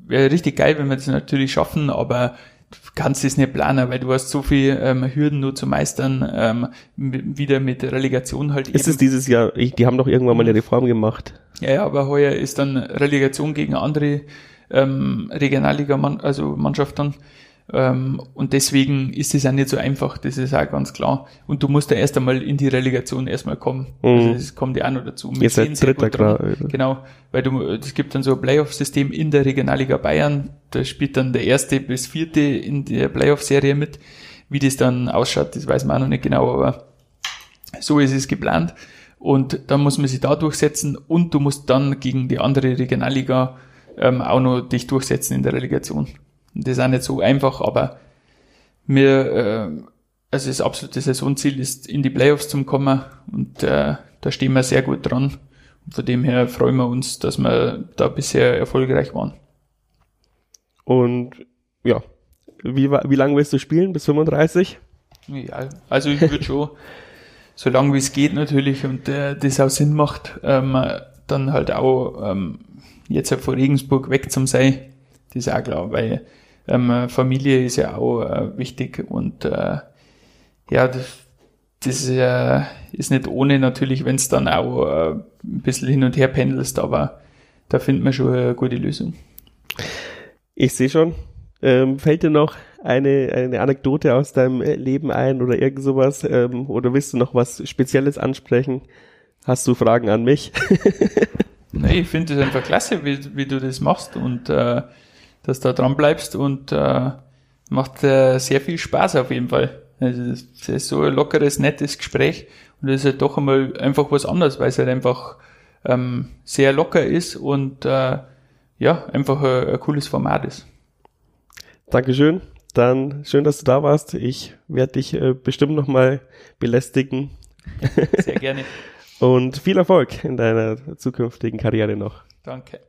wäre richtig geil, wenn wir das natürlich schaffen, aber du kannst das nicht planen, weil du hast so viel ähm, Hürden nur zu meistern, ähm, wieder mit Relegation halt.
Ist eben. es dieses Jahr, ich, die haben doch irgendwann mal eine Reform gemacht.
Ja, ja, aber heuer ist dann Relegation gegen andere ähm, Regionalliga, -Mann, also Mannschaft dann. Ähm, und deswegen ist es auch nicht so einfach, das ist auch ganz klar. Und du musst ja erst einmal in die Relegation erstmal kommen. Mhm. Also das kommt ja auch noch dazu.
Ihr seid dritter Grad.
Genau, weil du, es gibt dann so ein Playoff-System in der Regionalliga Bayern. Da spielt dann der erste bis vierte in der Playoff-Serie mit. Wie das dann ausschaut, das weiß man auch noch nicht genau, aber so ist es geplant. Und dann muss man sich da durchsetzen und du musst dann gegen die andere Regionalliga ähm, auch noch dich durchsetzen in der Relegation. Das ist auch nicht so einfach, aber wir, äh, also das absolute Saisonziel ist, in die Playoffs zu kommen und äh, da stehen wir sehr gut dran. Und von dem her freuen wir uns, dass wir da bisher erfolgreich waren.
Und ja, wie, wie lange willst du spielen? Bis 35?
Ja, also ich würde schon, so lange wie es geht natürlich und äh, das auch Sinn macht, ähm, dann halt auch ähm, jetzt vor Regensburg weg zum sein, das ist auch klar, weil ähm, Familie ist ja auch äh, wichtig und äh, ja, das, das äh, ist nicht ohne natürlich, wenn es dann auch äh, ein bisschen hin und her pendelst, aber da findet man schon eine gute Lösung.
Ich sehe schon. Ähm, fällt dir noch eine, eine Anekdote aus deinem Leben ein oder irgend sowas? Ähm, oder willst du noch was Spezielles ansprechen? Hast du Fragen an mich? [LAUGHS]
nee, ich finde es einfach klasse, wie, wie du das machst und äh, dass du da dran bleibst und äh, macht äh, sehr viel Spaß auf jeden Fall. Also es ist so ein lockeres, nettes Gespräch und das ist halt doch einmal einfach was anderes, weil es halt einfach ähm, sehr locker ist und äh, ja, einfach ein, ein cooles Format ist.
Dankeschön. Dann schön, dass du da warst. Ich werde dich äh, bestimmt nochmal belästigen.
Sehr gerne. [LAUGHS]
Und viel Erfolg in deiner zukünftigen Karriere noch.
Danke.